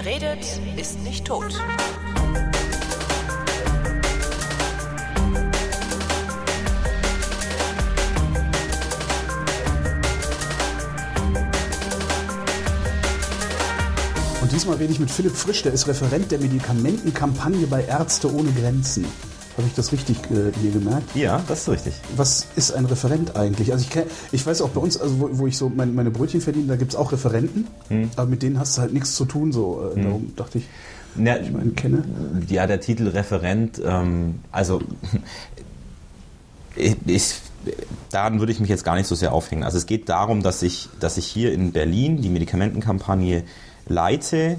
Wer redet, ist nicht tot. Und diesmal rede ich mit Philipp Frisch, der ist Referent der Medikamentenkampagne bei Ärzte ohne Grenzen. Habe ich das richtig äh, hier gemerkt? Ja, das ist richtig. Was ist ein Referent eigentlich? Also ich, kenn, ich weiß auch bei uns, also wo, wo ich so mein, meine Brötchen verdiene, da gibt es auch Referenten, hm. aber mit denen hast du halt nichts zu tun. So. Äh, hm. Darum dachte ich, ja, ich meine, kenne. Ja, der Titel Referent, ähm, also ich, ich, daran würde ich mich jetzt gar nicht so sehr aufhängen. Also es geht darum, dass ich, dass ich hier in Berlin die Medikamentenkampagne leite.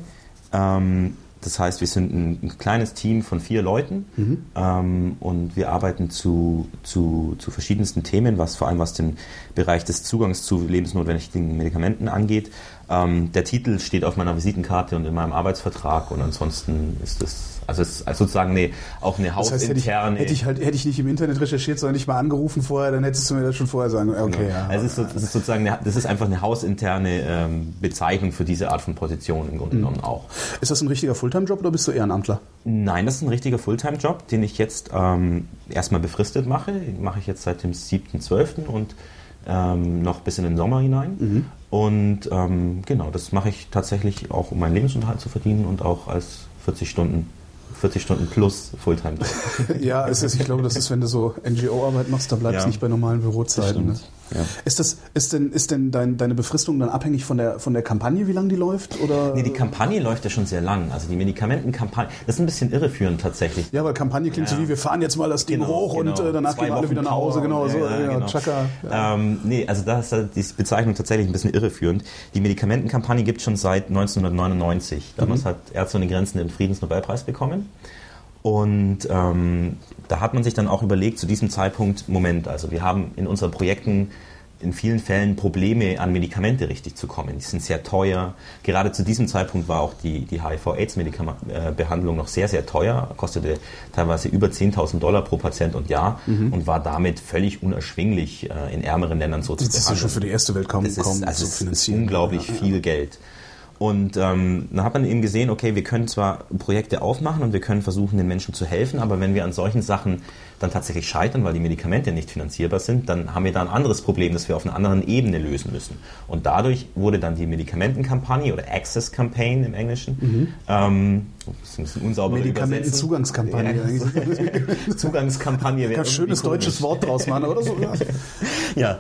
Ähm, das heißt, wir sind ein, ein, kleines Team von vier Leuten mhm. ähm, und wir arbeiten zu, zu, zu verschiedensten Themen, was vor allem was den Bereich des Zugangs zu lebensnotwendigen Medikamenten angeht. Ähm, der Titel steht auf meiner Visitenkarte und in meinem Arbeitsvertrag und ansonsten ist das also es ist sozusagen eine, auch eine hausinterne... Das heißt, hätte, ich, hätte, ich halt, hätte ich nicht im Internet recherchiert, sondern nicht mal angerufen vorher, dann hättest du mir das schon vorher sagen okay, genau. ja. Also es ist, so, das ist sozusagen, eine, das ist einfach eine hausinterne ähm, Bezeichnung für diese Art von Position im Grunde mhm. genommen auch. Ist das ein richtiger Fulltime-Job oder bist du Ehrenamtler? Nein, das ist ein richtiger Fulltime-Job, den ich jetzt ähm, erstmal befristet mache. Den mache ich jetzt seit dem 7.12. und ähm, noch bis in den Sommer hinein. Mhm. Und ähm, genau, das mache ich tatsächlich auch, um meinen Lebensunterhalt zu verdienen und auch als 40 Stunden 40 Stunden plus Fulltime. ja, es ist, ich glaube, das ist, wenn du so NGO-Arbeit machst, da bleibst du ja. nicht bei normalen Bürozeiten. Ne? Ja. Ist, das, ist denn, ist denn dein, deine Befristung dann abhängig von der, von der Kampagne, wie lange die läuft? Oder? Nee, die Kampagne läuft ja schon sehr lang. Also die Medikamentenkampagne, das ist ein bisschen irreführend tatsächlich. Ja, weil Kampagne klingt ja. so wie, wir fahren jetzt mal das Ding genau, hoch genau. und äh, danach Zwei gehen wir alle wieder nach Hause. Genau, so, ja, genau. Chaka, ähm, nee, also da ist die Bezeichnung tatsächlich ein bisschen irreführend. Die Medikamentenkampagne gibt es schon seit 1999. Damals mhm. hat Ärzte ohne Grenzen den Friedensnobelpreis bekommen. Und ähm, da hat man sich dann auch überlegt, zu diesem Zeitpunkt, Moment, also wir haben in unseren Projekten in vielen Fällen Probleme, an Medikamente richtig zu kommen. Die sind sehr teuer. Gerade zu diesem Zeitpunkt war auch die, die HIV-AIDS-Behandlung noch sehr, sehr teuer, kostete teilweise über 10.000 Dollar pro Patient und Jahr mhm. und war damit völlig unerschwinglich äh, in ärmeren Ländern so das zu behandeln. Das ist ja schon für die erste Welt kaum, das kaum ist, also zu finanzieren. Ist unglaublich ja, ja. viel Geld. Und ähm, dann hat man eben gesehen, okay, wir können zwar Projekte aufmachen und wir können versuchen, den Menschen zu helfen, aber wenn wir an solchen Sachen dann tatsächlich scheitern, weil die Medikamente nicht finanzierbar sind, dann haben wir da ein anderes Problem, das wir auf einer anderen Ebene lösen müssen. Und dadurch wurde dann die Medikamentenkampagne oder Access Campaign im Englischen mhm. ähm, das ist ein bisschen unsauber Medikamentenzugangskampagne. Ja, Zugangskampagne. Ganz schönes komisch. deutsches Wort draus machen, oder so? ja,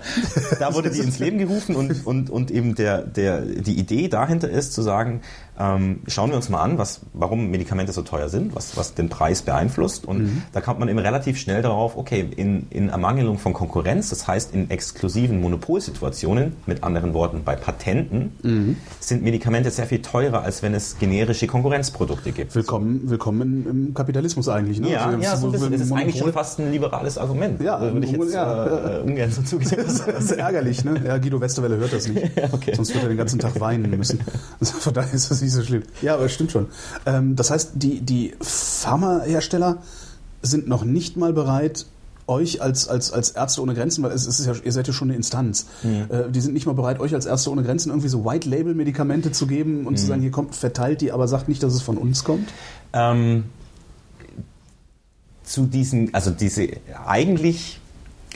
da wurde die ins Leben gerufen und, und, und eben der, der, die Idee dahinter ist zu sagen, ähm, schauen wir uns mal an, was, warum Medikamente so teuer sind, was, was den Preis beeinflusst. Und mhm. da kommt man eben relativ schnell darauf, okay, in, in Ermangelung von Konkurrenz, das heißt in exklusiven Monopolsituationen, mit anderen Worten bei Patenten, mhm. sind Medikamente sehr viel teurer, als wenn es generische Konkurrenzprodukte gibt. Willkommen, willkommen im Kapitalismus eigentlich. Ne? Ja, also ja so ein bisschen. Das ist eigentlich schon fast ein liberales Argument. Ja, würde ich jetzt ja, äh, ungern so zugeben. Das ist ärgerlich. Ne? Ja, Guido Westerwelle hört das nicht. Ja, okay. Sonst wird er den ganzen Tag weinen müssen. Also von daher ist das nicht so schlimm. Ja, aber stimmt schon. Ähm, das heißt, die, die Pharmahersteller sind noch nicht mal bereit, euch als, als, als Ärzte ohne Grenzen, weil es, ist ja, ihr seid ja schon eine Instanz, mhm. äh, die sind nicht mal bereit, euch als Ärzte ohne Grenzen irgendwie so White-Label-Medikamente zu geben und mhm. zu sagen, hier kommt, verteilt die, aber sagt nicht, dass es von uns kommt? Ähm, zu diesen, also diese, eigentlich,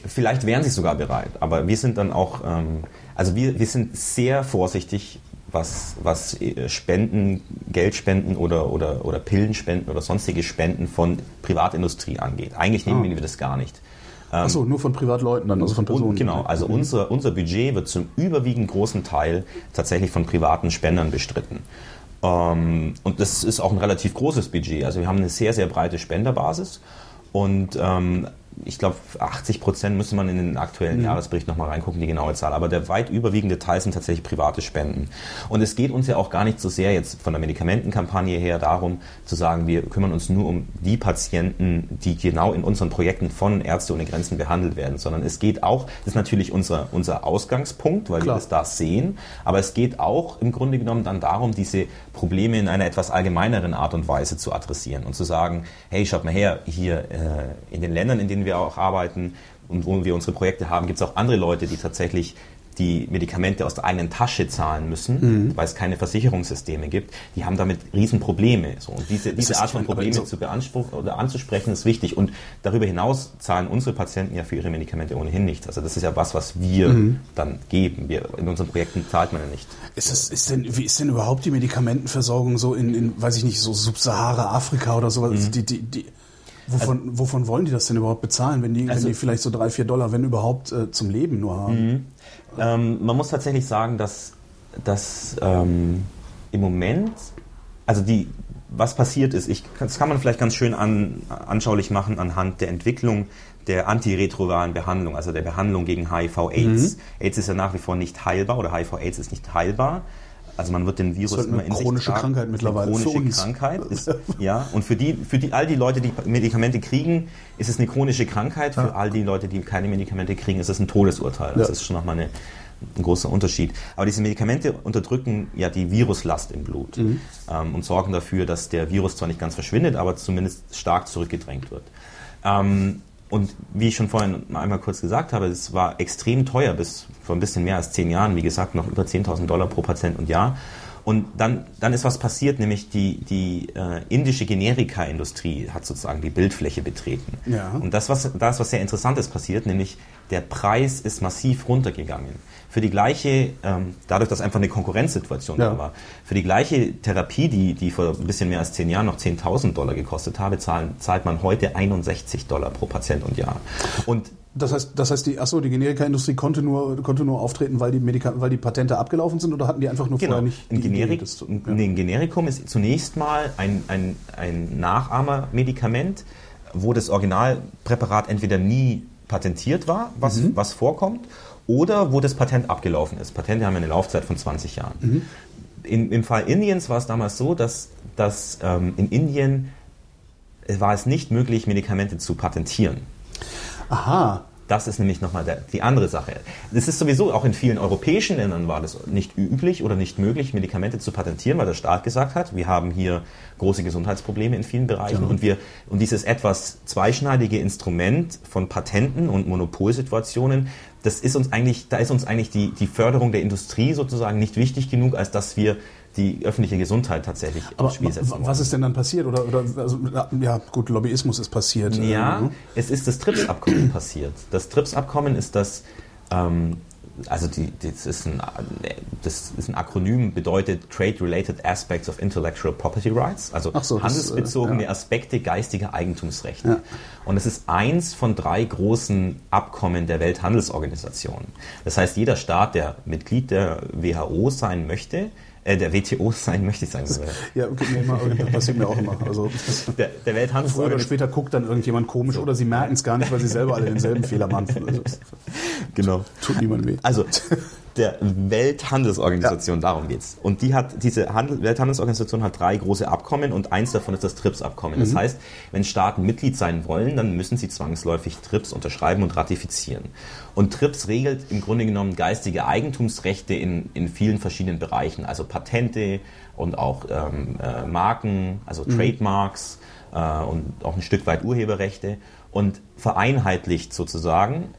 vielleicht wären sie sogar bereit, aber wir sind dann auch, ähm, also wir, wir sind sehr vorsichtig was, was äh, Spenden, Geldspenden oder, oder, oder Pillenspenden oder sonstige Spenden von Privatindustrie angeht. Eigentlich nehmen ah. wir das gar nicht. Achso, nur von Privatleuten dann, also von Personen. Und, genau, also mhm. unser, unser Budget wird zum überwiegend großen Teil tatsächlich von privaten Spendern bestritten. Ähm, und das ist auch ein relativ großes Budget. Also wir haben eine sehr, sehr breite Spenderbasis. Und ähm, ich glaube, 80 Prozent müsste man in den aktuellen mhm. Jahresbericht nochmal reingucken, die genaue Zahl. Aber der weit überwiegende Teil sind tatsächlich private Spenden. Und es geht uns ja auch gar nicht so sehr jetzt von der Medikamentenkampagne her darum, zu sagen, wir kümmern uns nur um die Patienten, die genau in unseren Projekten von Ärzte ohne Grenzen behandelt werden, sondern es geht auch, das ist natürlich unser, unser Ausgangspunkt, weil Klar. wir das da sehen, aber es geht auch im Grunde genommen dann darum, diese Probleme in einer etwas allgemeineren Art und Weise zu adressieren und zu sagen, hey, schaut mal her, hier äh, in den Ländern, in denen wir auch arbeiten und wo wir unsere Projekte haben, gibt es auch andere Leute, die tatsächlich die Medikamente aus der eigenen Tasche zahlen müssen, mhm. weil es keine Versicherungssysteme gibt, die haben damit Riesenprobleme. So, und diese, diese Art von Probleme so zu beanspruchen oder anzusprechen ist wichtig. Und darüber hinaus zahlen unsere Patienten ja für ihre Medikamente ohnehin nichts. Also das ist ja was, was wir mhm. dann geben. Wir, in unseren Projekten zahlt man ja nicht. Ist das, ist denn, wie ist denn überhaupt die Medikamentenversorgung so in, in weiß ich nicht, so Subsahara-Afrika oder sowas? Mhm. Die, die, die, Wovon, also, wovon wollen die das denn überhaupt bezahlen, wenn die, also, wenn die vielleicht so drei, vier Dollar, wenn überhaupt, äh, zum Leben nur haben? Mhm. Ähm, man muss tatsächlich sagen, dass, dass ähm, im Moment, also die, was passiert ist, ich, das kann man vielleicht ganz schön an, anschaulich machen anhand der Entwicklung der antiretroviralen Behandlung, also der Behandlung gegen HIV-AIDS. Mhm. AIDS ist ja nach wie vor nicht heilbar oder HIV-AIDS ist nicht heilbar. Also man wird den Virus das ist immer in chronische sich Krankheit mittlerweile. Eine chronische Krankheit ist, ja. Und für die, für die, all die Leute, die Medikamente kriegen, ist es eine chronische Krankheit. Für ja. all die Leute, die keine Medikamente kriegen, ist es ein Todesurteil. Das ja. ist schon nochmal eine, ein großer Unterschied. Aber diese Medikamente unterdrücken ja die Viruslast im Blut mhm. ähm, und sorgen dafür, dass der Virus zwar nicht ganz verschwindet, aber zumindest stark zurückgedrängt wird. Ähm, und wie ich schon vorhin einmal kurz gesagt habe, es war extrem teuer bis vor ein bisschen mehr als zehn Jahren, wie gesagt, noch über 10.000 Dollar pro Patient und Jahr. Und dann, dann ist was passiert, nämlich die, die äh, indische Generika-Industrie hat sozusagen die Bildfläche betreten. Ja. Und das, was, da ist was sehr Interessantes passiert, nämlich der Preis ist massiv runtergegangen für die gleiche, ähm, dadurch, dass einfach eine Konkurrenzsituation ja. da war, für die gleiche Therapie, die, die vor ein bisschen mehr als zehn Jahren noch 10.000 Dollar gekostet habe, zahlen, zahlt man heute 61 Dollar pro Patient und Jahr. Und das heißt, das heißt, die, achso, die Generika-Industrie konnte nur, konnte nur auftreten, weil die, Medika weil die Patente abgelaufen sind oder hatten die einfach nur genau. vorher nicht ein, Generik, Idee, zu, ja. ein Generikum ist zunächst mal ein, ein, ein Nachahmermedikament, wo das Originalpräparat entweder nie patentiert war, was, mhm. was vorkommt, oder wo das Patent abgelaufen ist. Patente haben eine Laufzeit von 20 Jahren. Mhm. In, Im Fall Indiens war es damals so, dass, dass ähm, in Indien war es nicht möglich, Medikamente zu patentieren. Aha. Das ist nämlich nochmal die andere Sache. Es ist sowieso, auch in vielen europäischen Ländern war das nicht üblich oder nicht möglich, Medikamente zu patentieren, weil der Staat gesagt hat, wir haben hier große Gesundheitsprobleme in vielen Bereichen genau. und wir, und dieses etwas zweischneidige Instrument von Patenten und Monopolsituationen, das ist uns eigentlich, da ist uns eigentlich die, die Förderung der Industrie sozusagen nicht wichtig genug, als dass wir die öffentliche Gesundheit tatsächlich Aber Spiel setzen wollen. Was ist denn dann passiert? Oder, oder also, ja, gut, Lobbyismus ist passiert. Ja, ähm, es ist das TRIPS-Abkommen passiert. Das TRIPS-Abkommen ist das ähm, also die, das, ist ein, das ist ein Akronym, bedeutet Trade-Related Aspects of Intellectual Property Rights, also so, handelsbezogene das, äh, ja. Aspekte geistiger Eigentumsrechte. Ja. Und es ist eins von drei großen Abkommen der Welthandelsorganisation. Das heißt, jeder Staat, der Mitglied der WHO sein möchte, äh, der WTO sein, möchte ich sagen. ja, okay, nee, das passiert mir auch immer. Also, der, der Welthandels Früher oder später guckt dann irgendjemand komisch so. oder sie merken es gar nicht, weil sie selber alle denselben Fehler machen. Also, genau. Tut niemand weh. Also, der Welthandelsorganisation, ja. darum geht's. Und die hat, diese Handel, Welthandelsorganisation hat drei große Abkommen und eins davon ist das TRIPS-Abkommen. Das mhm. heißt, wenn Staaten Mitglied sein wollen, dann müssen sie zwangsläufig TRIPS unterschreiben und ratifizieren. Und TRIPS regelt im Grunde genommen geistige Eigentumsrechte in, in vielen verschiedenen Bereichen, also Patente und auch ähm, äh, Marken, also mhm. Trademarks äh, und auch ein Stück weit Urheberrechte und vereinheitlicht sozusagen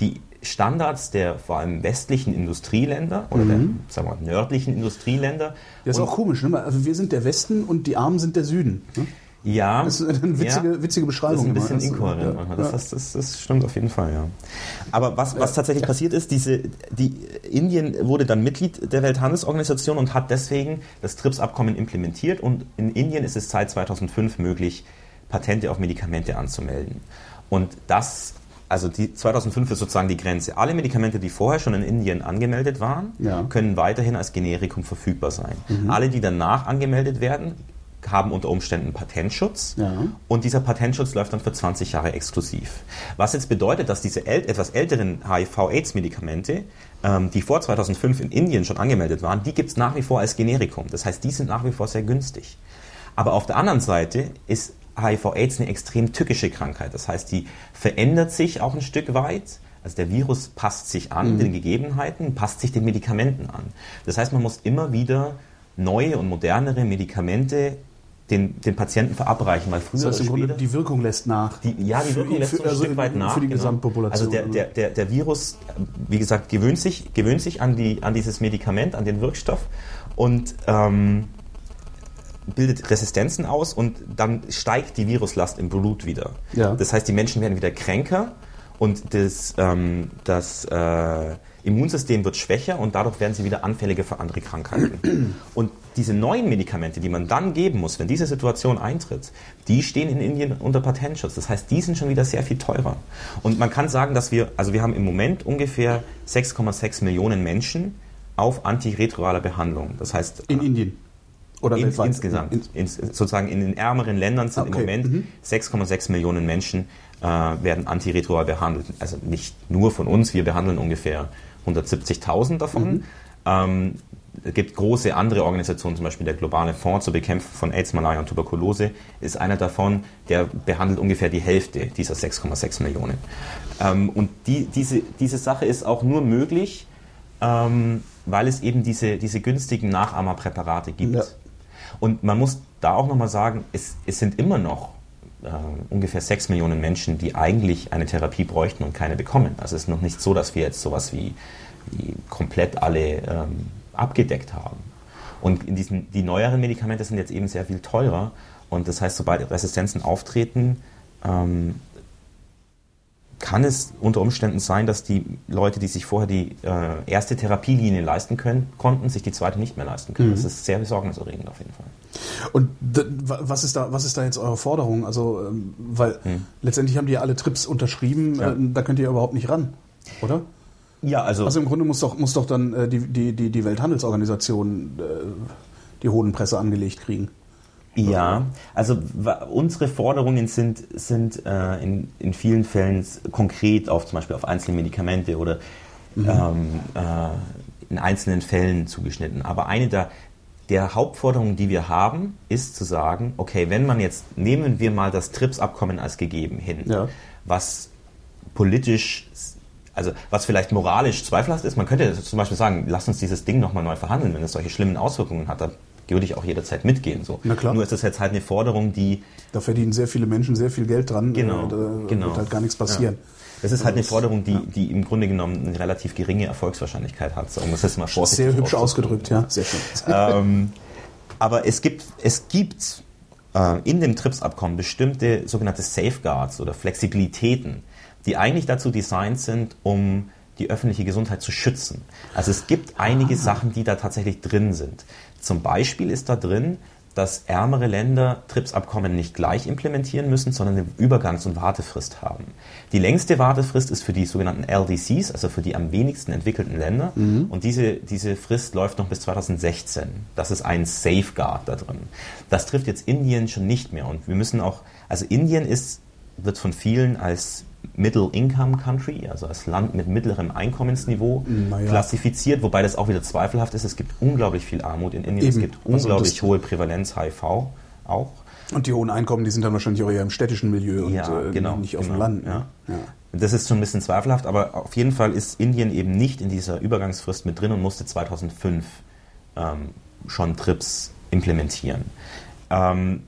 die Standards der vor allem westlichen Industrieländer oder mhm. der sagen wir, nördlichen Industrieländer. Das ist und auch komisch, ne? Also wir sind der Westen und die Armen sind der Süden. Ne? Ja. Das ist eine witzige, ja, witzige Beschreibung. Das ist ein bisschen inkohärent ja. manchmal. Das, das, das, das, stimmt auf jeden Fall, ja. Aber was, was tatsächlich passiert ist, diese, die, Indien wurde dann Mitglied der Welthandelsorganisation und hat deswegen das TRIPS-Abkommen implementiert und in Indien ist es seit 2005 möglich, Patente auf Medikamente anzumelden. Und das also die 2005 ist sozusagen die Grenze. Alle Medikamente, die vorher schon in Indien angemeldet waren, ja. können weiterhin als Generikum verfügbar sein. Mhm. Alle, die danach angemeldet werden, haben unter Umständen Patentschutz ja. und dieser Patentschutz läuft dann für 20 Jahre exklusiv. Was jetzt bedeutet, dass diese äl etwas älteren HIV-Aids-Medikamente, ähm, die vor 2005 in Indien schon angemeldet waren, die gibt es nach wie vor als Generikum. Das heißt, die sind nach wie vor sehr günstig. Aber auf der anderen Seite ist HIV-Aids eine extrem tückische Krankheit. Das heißt, die verändert sich auch ein Stück weit. Also der Virus passt sich an mhm. den Gegebenheiten, passt sich den Medikamenten an. Das heißt, man muss immer wieder neue und modernere Medikamente den, den Patienten verabreichen, weil früher das heißt, im Grunde die Wirkung lässt nach. Die, ja, die Wirkung lässt für, so ein also Stück weit nach. Für die genau. Gesamtpopulation. Also der, der, der, der Virus, wie gesagt, gewöhnt sich, gewöhnt sich an, die, an dieses Medikament, an den Wirkstoff und ähm, bildet Resistenzen aus und dann steigt die Viruslast im Blut wieder. Ja. Das heißt, die Menschen werden wieder kränker und das, ähm, das äh, Immunsystem wird schwächer und dadurch werden sie wieder anfälliger für andere Krankheiten. Und diese neuen Medikamente, die man dann geben muss, wenn diese Situation eintritt, die stehen in Indien unter Patentschutz. Das heißt, die sind schon wieder sehr viel teurer. Und man kann sagen, dass wir, also wir haben im Moment ungefähr 6,6 Millionen Menschen auf antiretrovaler Behandlung. Das heißt. In Indien. Oder ins, insgesamt. In, ins, sozusagen in den ärmeren Ländern sind okay. im Moment mhm. 6,6 Millionen Menschen äh, werden antiretroviral behandelt. Also nicht nur von uns, wir behandeln ungefähr 170.000 davon. Mhm. Ähm, es gibt große andere Organisationen, zum Beispiel der Globale Fonds zur Bekämpfung von AIDS, Malaria und Tuberkulose, ist einer davon, der behandelt ungefähr die Hälfte dieser 6,6 Millionen. Ähm, und die, diese, diese Sache ist auch nur möglich, ähm, weil es eben diese, diese günstigen Nachahmerpräparate gibt. Ja. Und man muss da auch nochmal sagen, es, es sind immer noch äh, ungefähr 6 Millionen Menschen, die eigentlich eine Therapie bräuchten und keine bekommen. Also es ist noch nicht so, dass wir jetzt sowas wie, wie komplett alle ähm, abgedeckt haben. Und in diesen, die neueren Medikamente sind jetzt eben sehr viel teurer. Und das heißt, sobald Resistenzen auftreten, ähm, kann es unter Umständen sein, dass die Leute, die sich vorher die äh, erste Therapielinie leisten können, konnten, sich die zweite nicht mehr leisten können. Mhm. Das ist sehr besorgniserregend auf jeden Fall. Und was ist da, was ist da jetzt eure Forderung? Also, ähm, weil mhm. letztendlich haben die ja alle Trips unterschrieben, ja. äh, da könnt ihr überhaupt nicht ran, oder? Ja, also. Also im Grunde muss doch, muss doch dann äh, die, die, die, die Welthandelsorganisation äh, die Hodenpresse angelegt kriegen. Ja, also unsere Forderungen sind, sind äh, in, in vielen Fällen konkret auf zum Beispiel auf einzelne Medikamente oder mhm. ähm, äh, in einzelnen Fällen zugeschnitten. Aber eine der, der Hauptforderungen, die wir haben, ist zu sagen, okay, wenn man jetzt, nehmen wir mal das TRIPS-Abkommen als gegeben hin, ja. was politisch also was vielleicht moralisch zweifelhaft ist, man könnte zum Beispiel sagen, lass uns dieses Ding nochmal neu verhandeln, wenn es solche schlimmen Auswirkungen hat, würde ich auch jederzeit mitgehen. So. Na klar. Nur ist das jetzt halt eine Forderung, die. Da verdienen sehr viele Menschen sehr viel Geld dran. Genau. Da genau. wird halt gar nichts passieren. Ja. Das ist halt eine Forderung, die, ja. die im Grunde genommen eine relativ geringe Erfolgswahrscheinlichkeit hat. Um das jetzt mal vorsichtig Sehr hübsch ausgedrückt, ja. Sehr schön. ähm, aber es gibt, es gibt äh, in dem TRIPS-Abkommen bestimmte sogenannte Safeguards oder Flexibilitäten, die eigentlich dazu designt sind, um die öffentliche Gesundheit zu schützen. Also es gibt einige ah. Sachen, die da tatsächlich drin sind. Zum Beispiel ist da drin, dass ärmere Länder TRIPS-Abkommen nicht gleich implementieren müssen, sondern eine Übergangs- und Wartefrist haben. Die längste Wartefrist ist für die sogenannten LDCs, also für die am wenigsten entwickelten Länder. Mhm. Und diese, diese Frist läuft noch bis 2016. Das ist ein Safeguard da drin. Das trifft jetzt Indien schon nicht mehr. Und wir müssen auch, also Indien ist, wird von vielen als Middle-Income-Country, also als Land mit mittlerem Einkommensniveau naja. klassifiziert, wobei das auch wieder zweifelhaft ist. Es gibt unglaublich viel Armut in Indien, Eben. es gibt also unglaublich hohe Prävalenz HIV auch. Und die hohen Einkommen, die sind dann wahrscheinlich auch eher im städtischen Milieu und ja, äh, genau, nicht auf genau, dem Land. Ne? Ja. Ja. Das ist schon ein bisschen zweifelhaft, aber auf jeden Fall ist Indien eben nicht in dieser Übergangsfrist mit drin und musste 2005 ähm, schon TRIPS implementieren. Ähm,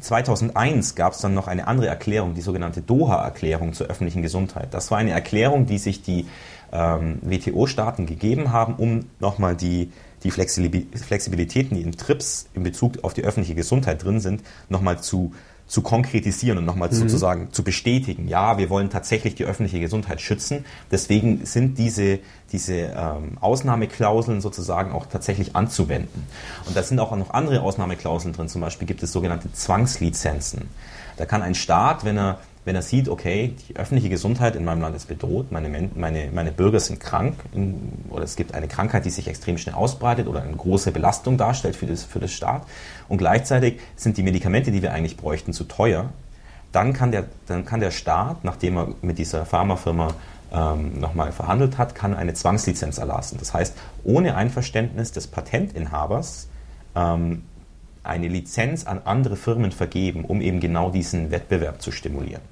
2001 gab es dann noch eine andere Erklärung, die sogenannte Doha-Erklärung zur öffentlichen Gesundheit. Das war eine Erklärung, die sich die ähm, WTO-Staaten gegeben haben, um nochmal die, die Flexibilitäten, die in TRIPS in Bezug auf die öffentliche Gesundheit drin sind, nochmal zu zu konkretisieren und nochmal mhm. sozusagen zu bestätigen, ja, wir wollen tatsächlich die öffentliche Gesundheit schützen. Deswegen sind diese, diese ähm, Ausnahmeklauseln sozusagen auch tatsächlich anzuwenden. Und da sind auch noch andere Ausnahmeklauseln drin. Zum Beispiel gibt es sogenannte Zwangslizenzen. Da kann ein Staat, wenn er wenn er sieht, okay, die öffentliche Gesundheit in meinem Land ist bedroht, meine, meine, meine Bürger sind krank in, oder es gibt eine Krankheit, die sich extrem schnell ausbreitet oder eine große Belastung darstellt für das, für das Staat und gleichzeitig sind die Medikamente, die wir eigentlich bräuchten, zu teuer, dann kann der, dann kann der Staat, nachdem er mit dieser Pharmafirma ähm, nochmal verhandelt hat, kann eine Zwangslizenz erlassen. Das heißt, ohne Einverständnis des Patentinhabers ähm, eine Lizenz an andere Firmen vergeben, um eben genau diesen Wettbewerb zu stimulieren.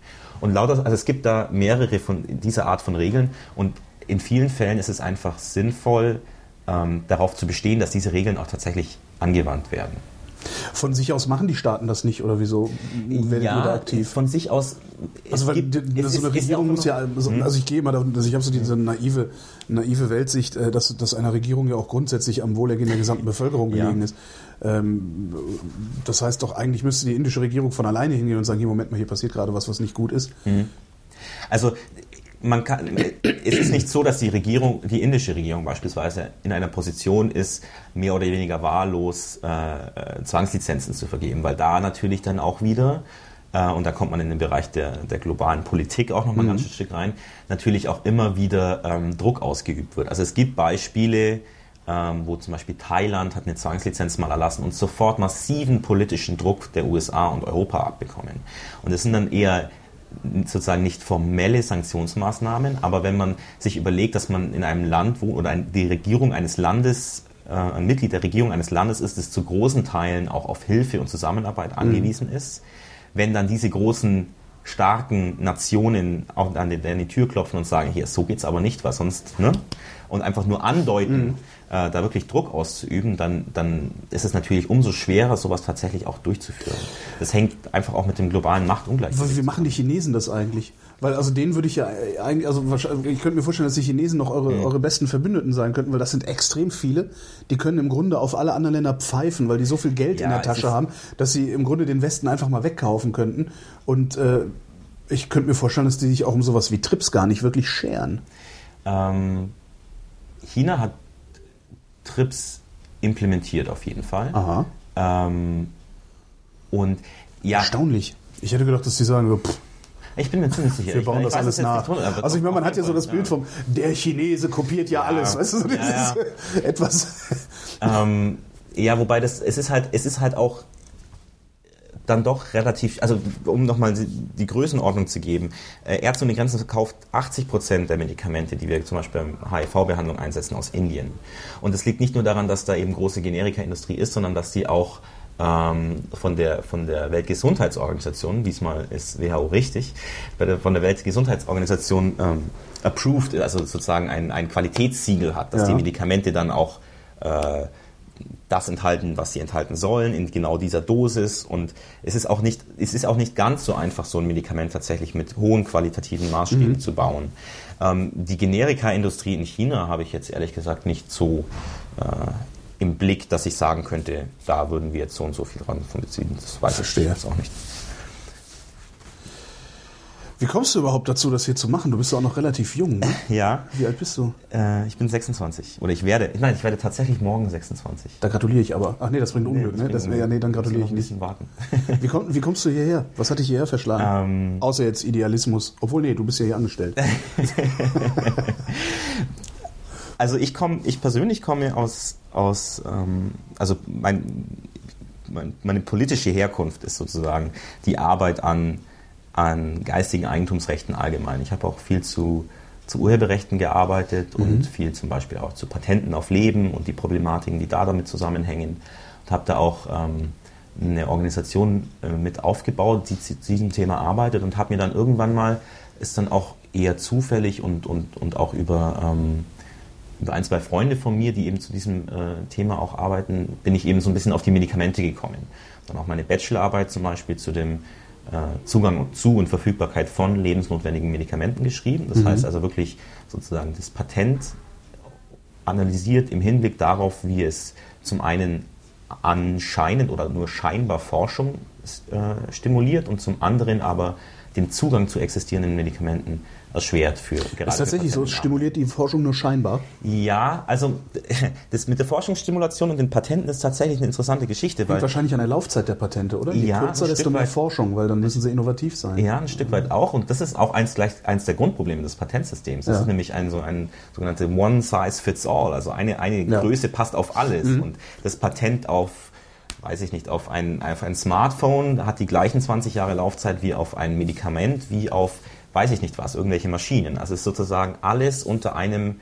Und lauter, also es gibt da mehrere von dieser Art von Regeln und in vielen Fällen ist es einfach sinnvoll, ähm, darauf zu bestehen, dass diese Regeln auch tatsächlich angewandt werden. Von sich aus machen die Staaten das nicht oder wieso werdet ja, da aktiv? Von sich aus. Also weil gibt, so eine Regierung muss ja, also, hm? also ich gehe immer davon, also ich habe so diese naive, naive Weltsicht, äh, dass, dass einer Regierung ja auch grundsätzlich am Wohlergehen der gesamten Bevölkerung gelegen ja. ist. Ähm, das heißt doch, eigentlich müsste die indische Regierung von alleine hingehen und sagen, hier Moment mal, hier passiert gerade was, was nicht gut ist. Mhm. Also man kann, es ist nicht so, dass die Regierung, die indische Regierung beispielsweise in einer Position ist, mehr oder weniger wahllos äh, äh, Zwangslizenzen zu vergeben, weil da natürlich dann auch wieder, äh, und da kommt man in den Bereich der, der globalen Politik auch nochmal mhm. ein ganzes Stück rein, natürlich auch immer wieder ähm, Druck ausgeübt wird. Also es gibt Beispiele, ähm, wo zum Beispiel Thailand hat eine Zwangslizenz mal erlassen und sofort massiven politischen Druck der USA und Europa abbekommen. Und es sind dann eher sozusagen nicht formelle Sanktionsmaßnahmen, aber wenn man sich überlegt, dass man in einem Land wohnt oder die Regierung eines Landes, äh, ein Mitglied der Regierung eines Landes ist, das zu großen Teilen auch auf Hilfe und Zusammenarbeit mhm. angewiesen mhm. ist, wenn dann diese großen starken Nationen auch an die, an die Tür klopfen und sagen, hier, so geht's aber nicht, was sonst, ne? Und einfach nur andeuten, mhm äh, da wirklich Druck auszuüben, dann, dann ist es natürlich umso schwerer, sowas tatsächlich auch durchzuführen. Das hängt einfach auch mit dem globalen Machtungleichgewicht. Wie machen die Chinesen das eigentlich? Weil also denen würde ich ja eigentlich, also ich könnte mir vorstellen, dass die Chinesen noch eure, mhm. eure besten Verbündeten sein könnten, weil das sind extrem viele. Die können im Grunde auf alle anderen Länder pfeifen, weil die so viel Geld ja, in der Tasche haben, dass sie im Grunde den Westen einfach mal wegkaufen könnten. Und äh, ich könnte mir vorstellen, dass die sich auch um sowas wie Trips gar nicht wirklich scheren. Ähm, China hat Trips implementiert auf jeden Fall. Aha. Ähm, und ja. Erstaunlich. Ich hätte gedacht, dass die sagen so, pff, ich bin mir ziemlich sicher. Wir bauen ich, das alles nach. Tun, also ich meine, man hat ja so das Bild vom, der Chinese kopiert ja, ja alles. Weißt du, so ja, ja. etwas. Ähm, ja, wobei das, es ist halt, es ist halt auch dann doch relativ, also um nochmal die Größenordnung zu geben, äh, Ärzte ohne Grenzen verkauft 80 Prozent der Medikamente, die wir zum Beispiel beim HIV-Behandlung einsetzen, aus Indien. Und es liegt nicht nur daran, dass da eben große Generika-Industrie ist, sondern dass die auch ähm, von, der, von der Weltgesundheitsorganisation, diesmal ist WHO richtig, der, von der Weltgesundheitsorganisation ähm, approved, also sozusagen ein, ein Qualitätssiegel hat, dass ja. die Medikamente dann auch äh, das enthalten, was sie enthalten sollen, in genau dieser Dosis. Und es ist auch nicht, es ist auch nicht ganz so einfach, so ein Medikament tatsächlich mit hohen qualitativen Maßstäben mhm. zu bauen. Ähm, die Generika-Industrie in China habe ich jetzt ehrlich gesagt nicht so äh, im Blick, dass ich sagen könnte, da würden wir jetzt so und so viel dran von beziehen. Das weiß ich jetzt auch nicht. Wie kommst du überhaupt dazu, das hier zu machen? Du bist ja auch noch relativ jung, ne? Ja. Wie alt bist du? Äh, ich bin 26. Oder ich werde, nein, ich werde tatsächlich morgen 26. Da gratuliere ich aber. Ach nee, das bringt Unglück, nee, das ne? Das, ja, nee, dann gratuliere ich nicht. Ein bisschen warten. wie, komm, wie kommst du hierher? Was hat dich hierher verschlagen? Ähm, Außer jetzt Idealismus. Obwohl, nee, du bist ja hier angestellt. also ich komme, ich persönlich komme aus, aus ähm, also mein, mein, meine politische Herkunft ist sozusagen die Arbeit an an geistigen Eigentumsrechten allgemein. Ich habe auch viel zu, zu Urheberrechten gearbeitet mhm. und viel zum Beispiel auch zu Patenten auf Leben und die Problematiken, die da damit zusammenhängen. Und habe da auch ähm, eine Organisation äh, mit aufgebaut, die zu diesem Thema arbeitet und habe mir dann irgendwann mal, ist dann auch eher zufällig und, und, und auch über, ähm, über ein, zwei Freunde von mir, die eben zu diesem äh, Thema auch arbeiten, bin ich eben so ein bisschen auf die Medikamente gekommen. Dann auch meine Bachelorarbeit zum Beispiel zu dem Zugang zu und Verfügbarkeit von lebensnotwendigen Medikamenten geschrieben. Das mhm. heißt also wirklich sozusagen das Patent analysiert im Hinblick darauf, wie es zum einen anscheinend oder nur scheinbar Forschung äh, stimuliert und zum anderen aber den Zugang zu existierenden Medikamenten erschwert für gerade. Ist tatsächlich so, stimuliert die Forschung nur scheinbar? Ja, also das mit der Forschungsstimulation und den Patenten ist tatsächlich eine interessante Geschichte. Liegt wahrscheinlich an der Laufzeit der Patente, oder? Je ja, kürzer, desto mehr Forschung, weil dann müssen sie innovativ sein. Ja, ein Stück weit auch. Und das ist auch eins, gleich, eins der Grundprobleme des Patentsystems. Das ja. ist nämlich ein so ein sogenannte One Size Fits All. Also eine, eine ja. Größe passt auf alles. Mhm. Und das Patent auf weiß ich nicht, auf ein, auf ein Smartphone hat die gleichen 20 Jahre Laufzeit wie auf ein Medikament, wie auf weiß ich nicht was, irgendwelche Maschinen. Also es ist sozusagen alles unter einem,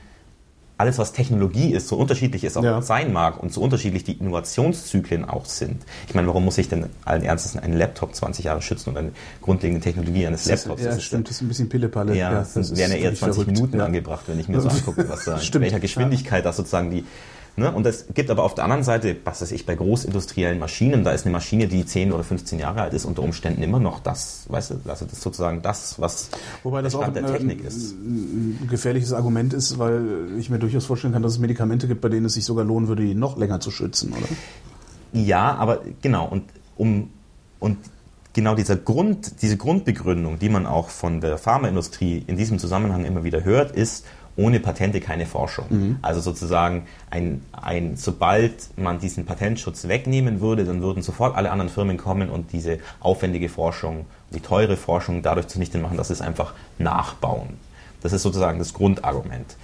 alles was Technologie ist, so unterschiedlich es auch ja. sein mag und so unterschiedlich die Innovationszyklen auch sind. Ich meine, warum muss ich denn allen Ernstes einen Laptop 20 Jahre schützen und eine grundlegende Technologie eines das Laptops? Ist, ja, das stimmt, das ist ein bisschen Pillepalle. Ja, ja das wären ja eher 20 verrückt. Minuten ja. angebracht, wenn ich mir so angucke, was da, in welcher Geschwindigkeit das sozusagen die Ne? Und es gibt aber auf der anderen Seite, was weiß ich, bei großindustriellen Maschinen, da ist eine Maschine, die 10 oder 15 Jahre alt ist, unter Umständen immer noch das, weißt du, also das ist sozusagen das, was Wobei das auch der Technik ist. ein gefährliches Argument ist, weil ich mir durchaus vorstellen kann, dass es Medikamente gibt, bei denen es sich sogar lohnen würde, die noch länger zu schützen, oder? Ja, aber genau, und um und genau dieser Grund, diese Grundbegründung, die man auch von der Pharmaindustrie in diesem Zusammenhang immer wieder hört, ist, ohne Patente keine Forschung. Mhm. Also sozusagen, ein, ein, sobald man diesen Patentschutz wegnehmen würde, dann würden sofort alle anderen Firmen kommen und diese aufwendige Forschung, die teure Forschung dadurch zunichte machen, dass sie es einfach nachbauen. Das ist sozusagen das Grundargument.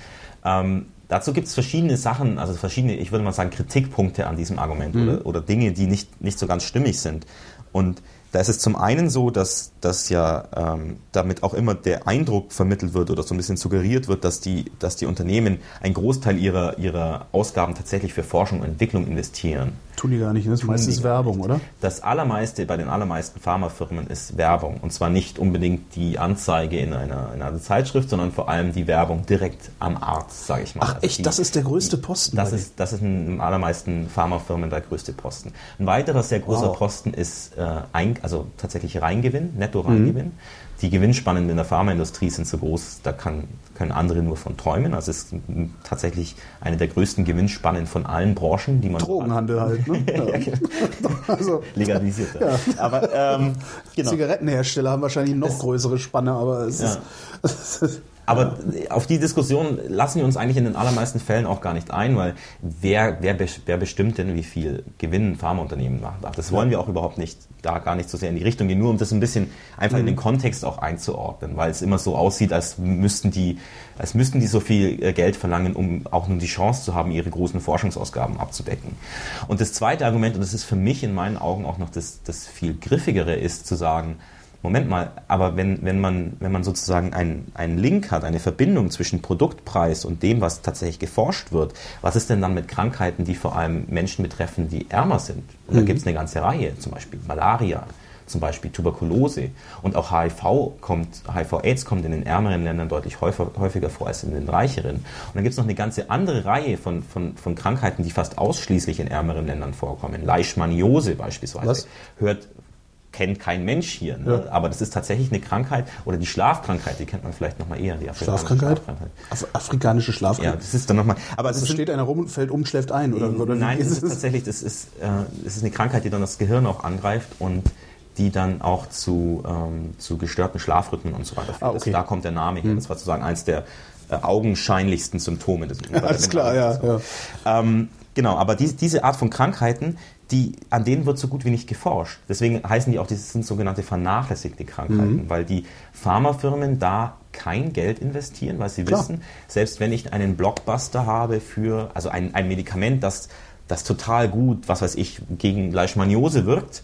Ähm, dazu gibt es verschiedene Sachen, also verschiedene, ich würde mal sagen, Kritikpunkte an diesem Argument mhm. oder, oder Dinge, die nicht, nicht so ganz stimmig sind. Und da ist es zum einen so, dass, dass ja ähm, damit auch immer der Eindruck vermittelt wird oder so ein bisschen suggeriert wird, dass die, dass die Unternehmen einen Großteil ihrer, ihrer Ausgaben tatsächlich für Forschung und Entwicklung investieren. Tun die gar nicht, ne? das meiste ist Werbung, oder? Das allermeiste bei den allermeisten Pharmafirmen ist Werbung. Und zwar nicht unbedingt die Anzeige in einer, in einer Zeitschrift, sondern vor allem die Werbung direkt am Arzt, sage ich mal. Ach also echt, die, das ist der größte Posten? Das ist, das ist in den allermeisten Pharmafirmen der größte Posten. Ein weiterer sehr großer wow. Posten ist äh, ein, also tatsächlich Reingewinn, Netto-Reingewinn. Mhm. Die Gewinnspannen in der Pharmaindustrie sind so groß, da kann, können andere nur von träumen. Also es ist tatsächlich eine der größten Gewinnspannen von allen Branchen, die man. Drogenhandel halt, ne? ja. Genau. also, Legalisiert. Ja. Aber ähm, genau. Zigarettenhersteller haben wahrscheinlich noch es, größere Spanne, aber es ja. ist. Aber auf die Diskussion lassen wir uns eigentlich in den allermeisten Fällen auch gar nicht ein, weil wer, wer, wer bestimmt denn, wie viel Gewinn ein Pharmaunternehmen macht? Das wollen wir auch überhaupt nicht, da gar nicht so sehr in die Richtung gehen, nur um das ein bisschen einfach in den mhm. Kontext auch einzuordnen, weil es immer so aussieht, als müssten die, als müssten die so viel äh, Geld verlangen, um auch nur die Chance zu haben, ihre großen Forschungsausgaben abzudecken. Und das zweite Argument, und das ist für mich in meinen Augen auch noch das, das viel griffigere, ist zu sagen, Moment mal, aber wenn, wenn, man, wenn man sozusagen einen, einen Link hat, eine Verbindung zwischen Produktpreis und dem, was tatsächlich geforscht wird, was ist denn dann mit Krankheiten, die vor allem Menschen betreffen, die ärmer sind? Und mhm. da gibt es eine ganze Reihe, zum Beispiel Malaria, zum Beispiel Tuberkulose und auch HIV kommt, HIV-Aids kommt in den ärmeren Ländern deutlich häufiger, vor als in den reicheren. Und dann gibt es noch eine ganze andere Reihe von, von, von Krankheiten, die fast ausschließlich in ärmeren Ländern vorkommen. Leishmaniose beispielsweise Was? hört kennt kein Mensch hier. Ne? Ja. Aber das ist tatsächlich eine Krankheit oder die Schlafkrankheit, die kennt man vielleicht nochmal eher. Die Schlafkrankheit? Schlafkrankheit? Af afrikanische Schlafkrankheit. Ja, das ist dann nochmal. Aber also es steht einer rum, fällt um, schläft ein oder, oder Nein, das ist tatsächlich, das ist, äh, das ist eine Krankheit, die dann das Gehirn auch angreift und die dann auch zu, ähm, zu gestörten Schlafrhythmen und so weiter führt. Ah, okay. da kommt der Name her. Hm. Das war sozusagen eins der äh, augenscheinlichsten Symptome. Das, ja, alles klar, ja. ja. Ähm, genau, aber die, diese Art von Krankheiten, die, an denen wird so gut wie nicht geforscht. Deswegen heißen die auch, das sind sogenannte vernachlässigte Krankheiten, mhm. weil die Pharmafirmen da kein Geld investieren, weil sie Klar. wissen, selbst wenn ich einen Blockbuster habe für, also ein, ein Medikament, das, das total gut, was weiß ich, gegen Leishmaniose wirkt,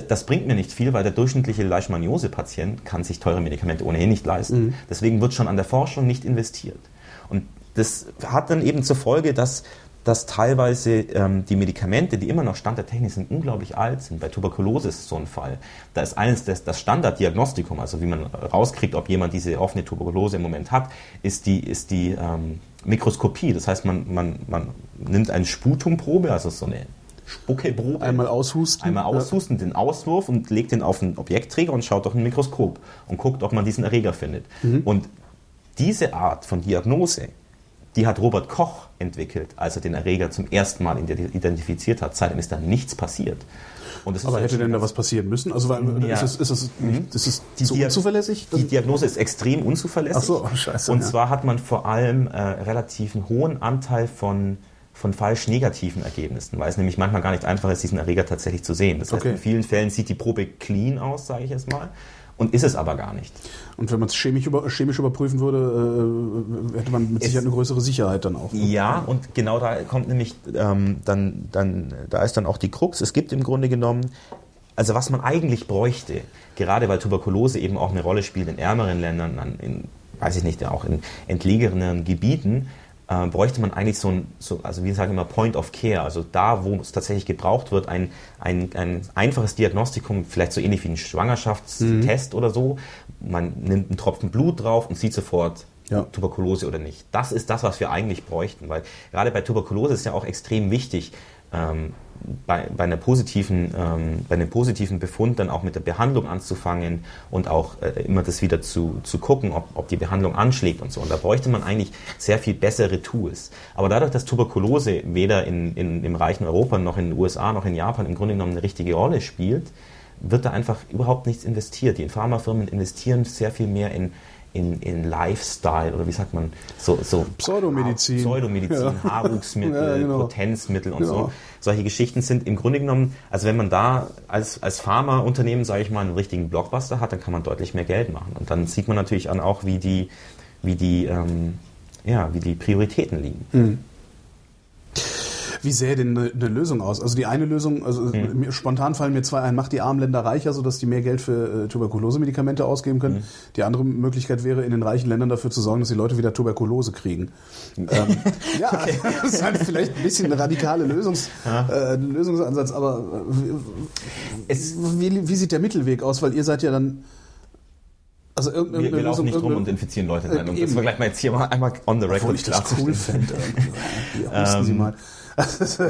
das, bringt mir nicht viel, weil der durchschnittliche Leishmaniose-Patient kann sich teure Medikamente ohnehin nicht leisten. Mhm. Deswegen wird schon an der Forschung nicht investiert. Und das hat dann eben zur Folge, dass dass teilweise ähm, die Medikamente, die immer noch Stand der Technik sind, unglaublich alt sind. Bei Tuberkulose ist so ein Fall. Da ist eines das, das Standarddiagnostikum, also wie man rauskriegt, ob jemand diese offene Tuberkulose im Moment hat, ist die, ist die ähm, Mikroskopie. Das heißt, man, man, man nimmt eine Sputumprobe, also so eine Spuckeprobe. Einmal aushusten. Einmal aushusten, ja. den Auswurf und legt den auf einen Objektträger und schaut durch ein Mikroskop und guckt, ob man diesen Erreger findet. Mhm. Und diese Art von Diagnose die hat Robert Koch entwickelt, als er den Erreger zum ersten Mal identifiziert hat. Seitdem ist da nichts passiert. Aber hätte denn da was passieren müssen? Also weil, ja. ist, es, ist, es, mhm. ist es die so unzuverlässig? Die Diagnose ist extrem unzuverlässig. Ach so, scheiße. Und ja. zwar hat man vor allem äh, relativ einen hohen Anteil von von falsch negativen Ergebnissen, weil es nämlich manchmal gar nicht einfach ist, diesen Erreger tatsächlich zu sehen. Das heißt, okay. in vielen Fällen sieht die Probe clean aus, sage ich jetzt mal und ist es aber gar nicht. Und wenn man es chemisch, über, chemisch überprüfen würde, äh, hätte man mit Sicherheit eine größere Sicherheit dann auch. Ne? Ja, und genau da kommt nämlich ähm, dann, dann, da ist dann auch die Krux. Es gibt im Grunde genommen, also was man eigentlich bräuchte, gerade weil Tuberkulose eben auch eine Rolle spielt in ärmeren Ländern, in, weiß ich nicht, auch in entlegeneren Gebieten, äh, bräuchte man eigentlich so ein, so, also wir sagen immer Point of Care, also da, wo es tatsächlich gebraucht wird, ein, ein, ein einfaches Diagnostikum, vielleicht so ähnlich wie ein Schwangerschaftstest mhm. oder so. Man nimmt einen Tropfen Blut drauf und sieht sofort, ja. Tuberkulose oder nicht. Das ist das, was wir eigentlich bräuchten, weil gerade bei Tuberkulose ist ja auch extrem wichtig, ähm, bei, bei, einer positiven, ähm, bei einem positiven Befund dann auch mit der Behandlung anzufangen und auch äh, immer das wieder zu, zu gucken, ob, ob die Behandlung anschlägt und so. Und da bräuchte man eigentlich sehr viel bessere Tools. Aber dadurch, dass Tuberkulose weder in, in, im reichen Europa noch in den USA noch in Japan im Grunde genommen eine richtige Rolle spielt, wird da einfach überhaupt nichts investiert. Die Pharmafirmen investieren sehr viel mehr in in, in Lifestyle oder wie sagt man, so, so Pseudomedizin, Pseudomedizin ja. Haarwuchsmittel, ja, genau. Potenzmittel und ja. so. Solche Geschichten sind im Grunde genommen, also wenn man da als, als Pharmaunternehmen, sage ich mal, einen richtigen Blockbuster hat, dann kann man deutlich mehr Geld machen. Und dann sieht man natürlich an auch, wie die, wie die, ähm, ja, wie die Prioritäten liegen. Mhm. Wie sähe denn eine, eine Lösung aus? Also die eine Lösung, also mhm. spontan fallen mir zwei ein, macht die armen Länder reicher, sodass die mehr Geld für äh, Tuberkulose-Medikamente ausgeben können. Mhm. Die andere Möglichkeit wäre, in den reichen Ländern dafür zu sorgen, dass die Leute wieder Tuberkulose kriegen. ähm, ja, okay. das ist halt vielleicht ein bisschen eine radikale Lösungs, ja. äh, Lösungsansatz, aber äh, wie, wie sieht der Mittelweg aus? Weil ihr seid ja dann also irgendeine wir, wir laufen nicht rum und infizieren Leute. Nein, und das vergleichen wir jetzt hier mal einmal on the record. Obwohl ich das cool fände. Hier, Sie mal.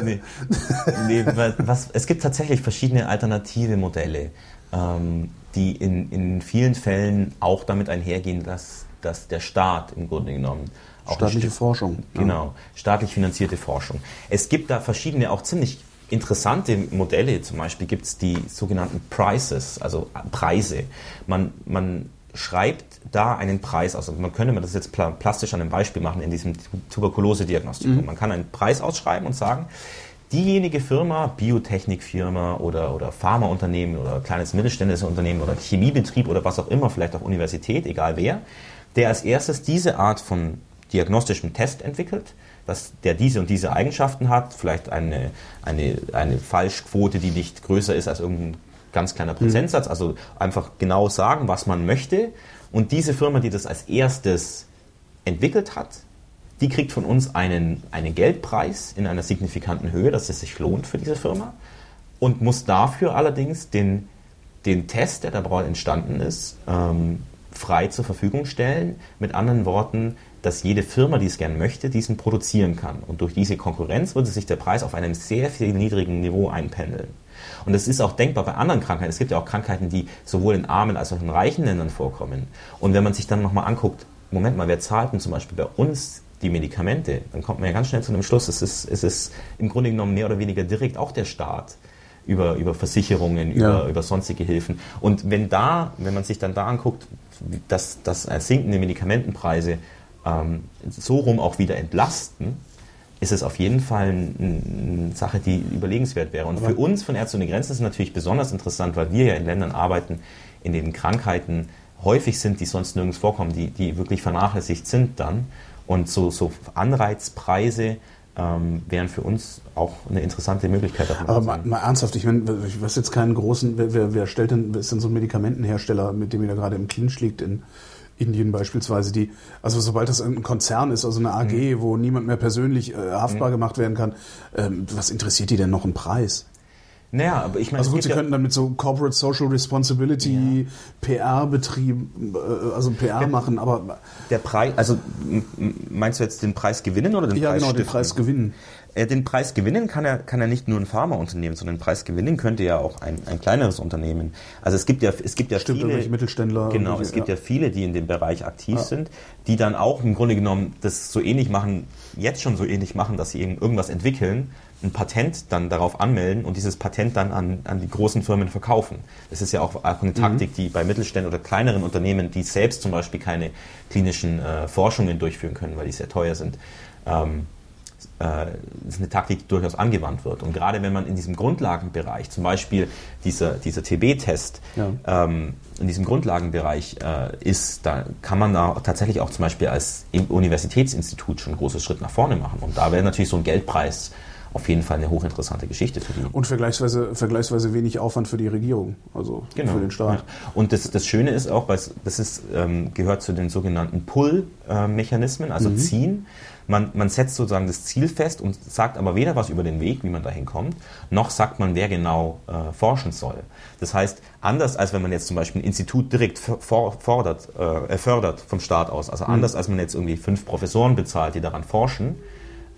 Nee. nee, was, es gibt tatsächlich verschiedene alternative Modelle, ähm, die in, in vielen Fällen auch damit einhergehen, dass, dass der Staat im Grunde genommen auch staatliche Forschung. Genau, ja. staatlich finanzierte Forschung. Es gibt da verschiedene auch ziemlich interessante Modelle. Zum Beispiel gibt es die sogenannten Prices, also Preise. Man, man schreibt da einen Preis aus. Also man könnte das jetzt plastisch an einem Beispiel machen in diesem Tuberkulose-Diagnostikum. Mhm. Man kann einen Preis ausschreiben und sagen, diejenige Firma, Biotechnikfirma oder, oder Pharmaunternehmen oder kleines mittelständisches Unternehmen oder Chemiebetrieb oder was auch immer, vielleicht auch Universität, egal wer, der als erstes diese Art von diagnostischem Test entwickelt, dass der diese und diese Eigenschaften hat, vielleicht eine, eine, eine Falschquote, die nicht größer ist als irgendein ganz kleiner Prozentsatz, also einfach genau sagen, was man möchte. Und diese Firma, die das als erstes entwickelt hat, die kriegt von uns einen, einen Geldpreis in einer signifikanten Höhe, dass es sich lohnt für diese Firma und muss dafür allerdings den, den Test, der dabei entstanden ist, ähm, frei zur Verfügung stellen. Mit anderen Worten, dass jede Firma, die es gern möchte, diesen produzieren kann. Und durch diese Konkurrenz würde sich der Preis auf einem sehr viel niedrigen Niveau einpendeln. Und das ist auch denkbar bei anderen Krankheiten. Es gibt ja auch Krankheiten, die sowohl in armen als auch in reichen Ländern vorkommen. Und wenn man sich dann nochmal anguckt, Moment mal, wer zahlt denn zum Beispiel bei uns die Medikamente? Dann kommt man ja ganz schnell zu einem Schluss, es ist, es ist im Grunde genommen mehr oder weniger direkt auch der Staat über, über Versicherungen, über, ja. über sonstige Hilfen. Und wenn da, wenn man sich dann da anguckt, dass, dass sinkende Medikamentenpreise ähm, so rum auch wieder entlasten, ist es auf jeden Fall eine Sache, die überlegenswert wäre. Und Aber für uns von Ärzte ohne Grenzen ist es natürlich besonders interessant, weil wir ja in Ländern arbeiten, in denen Krankheiten häufig sind, die sonst nirgends vorkommen, die, die wirklich vernachlässigt sind dann. Und so, so Anreizpreise ähm, wären für uns auch eine interessante Möglichkeit. Aber mal, mal, ernsthaft, ich meine, ich weiß jetzt keinen großen, wer, wer stellt denn, wer ist denn so ein Medikamentenhersteller, mit dem ihr da gerade im Clinch liegt in Indien beispielsweise, die, also sobald das ein Konzern ist, also eine AG, mhm. wo niemand mehr persönlich äh, haftbar mhm. gemacht werden kann, ähm, was interessiert die denn noch einen Preis? Naja, aber ich meine. Also gut, Sie ja könnten dann mit so Corporate Social Responsibility, ja. PR-Betrieb, äh, also PR ja, machen, aber. Der Preis, also meinst du jetzt den Preis gewinnen oder den ja, Preis? Ja, genau, den Preis gewinnen. Den Preis gewinnen kann er, kann er nicht nur ein Pharmaunternehmen, sondern den Preis gewinnen könnte ja auch ein, ein kleineres Unternehmen. Also es gibt ja, es gibt ja Stimmt, viele Mittelständler. Genau, es gibt ja. ja. viele, die in dem Bereich aktiv ja. sind, die dann auch im Grunde genommen das so ähnlich machen, jetzt schon so ähnlich machen, dass sie irgendwas entwickeln, ein Patent dann darauf anmelden und dieses Patent dann an, an die großen Firmen verkaufen. Das ist ja auch eine Taktik, mhm. die bei Mittelständen oder kleineren Unternehmen, die selbst zum Beispiel keine klinischen äh, Forschungen durchführen können, weil die sehr teuer sind, ähm, äh, ist eine Taktik, die durchaus angewandt wird. Und gerade wenn man in diesem Grundlagenbereich, zum Beispiel dieser, dieser TB-Test, ja. ähm, in diesem Grundlagenbereich äh, ist, da kann man da tatsächlich auch zum Beispiel als Universitätsinstitut schon einen großen Schritt nach vorne machen. Und da wäre natürlich so ein Geldpreis auf jeden Fall eine hochinteressante Geschichte für die. Und vergleichsweise, vergleichsweise wenig Aufwand für die Regierung, also genau. für den Staat. Ja. Und das, das Schöne ist auch, weil das ist, ähm, gehört zu den sogenannten Pull-Mechanismen, also mhm. ziehen. Man, man setzt sozusagen das Ziel fest und sagt aber weder was über den Weg, wie man dahin kommt, noch sagt man, wer genau äh, forschen soll. Das heißt, anders als wenn man jetzt zum Beispiel ein Institut direkt fordert, äh, fördert vom Staat aus, also mhm. anders als man jetzt irgendwie fünf Professoren bezahlt, die daran forschen,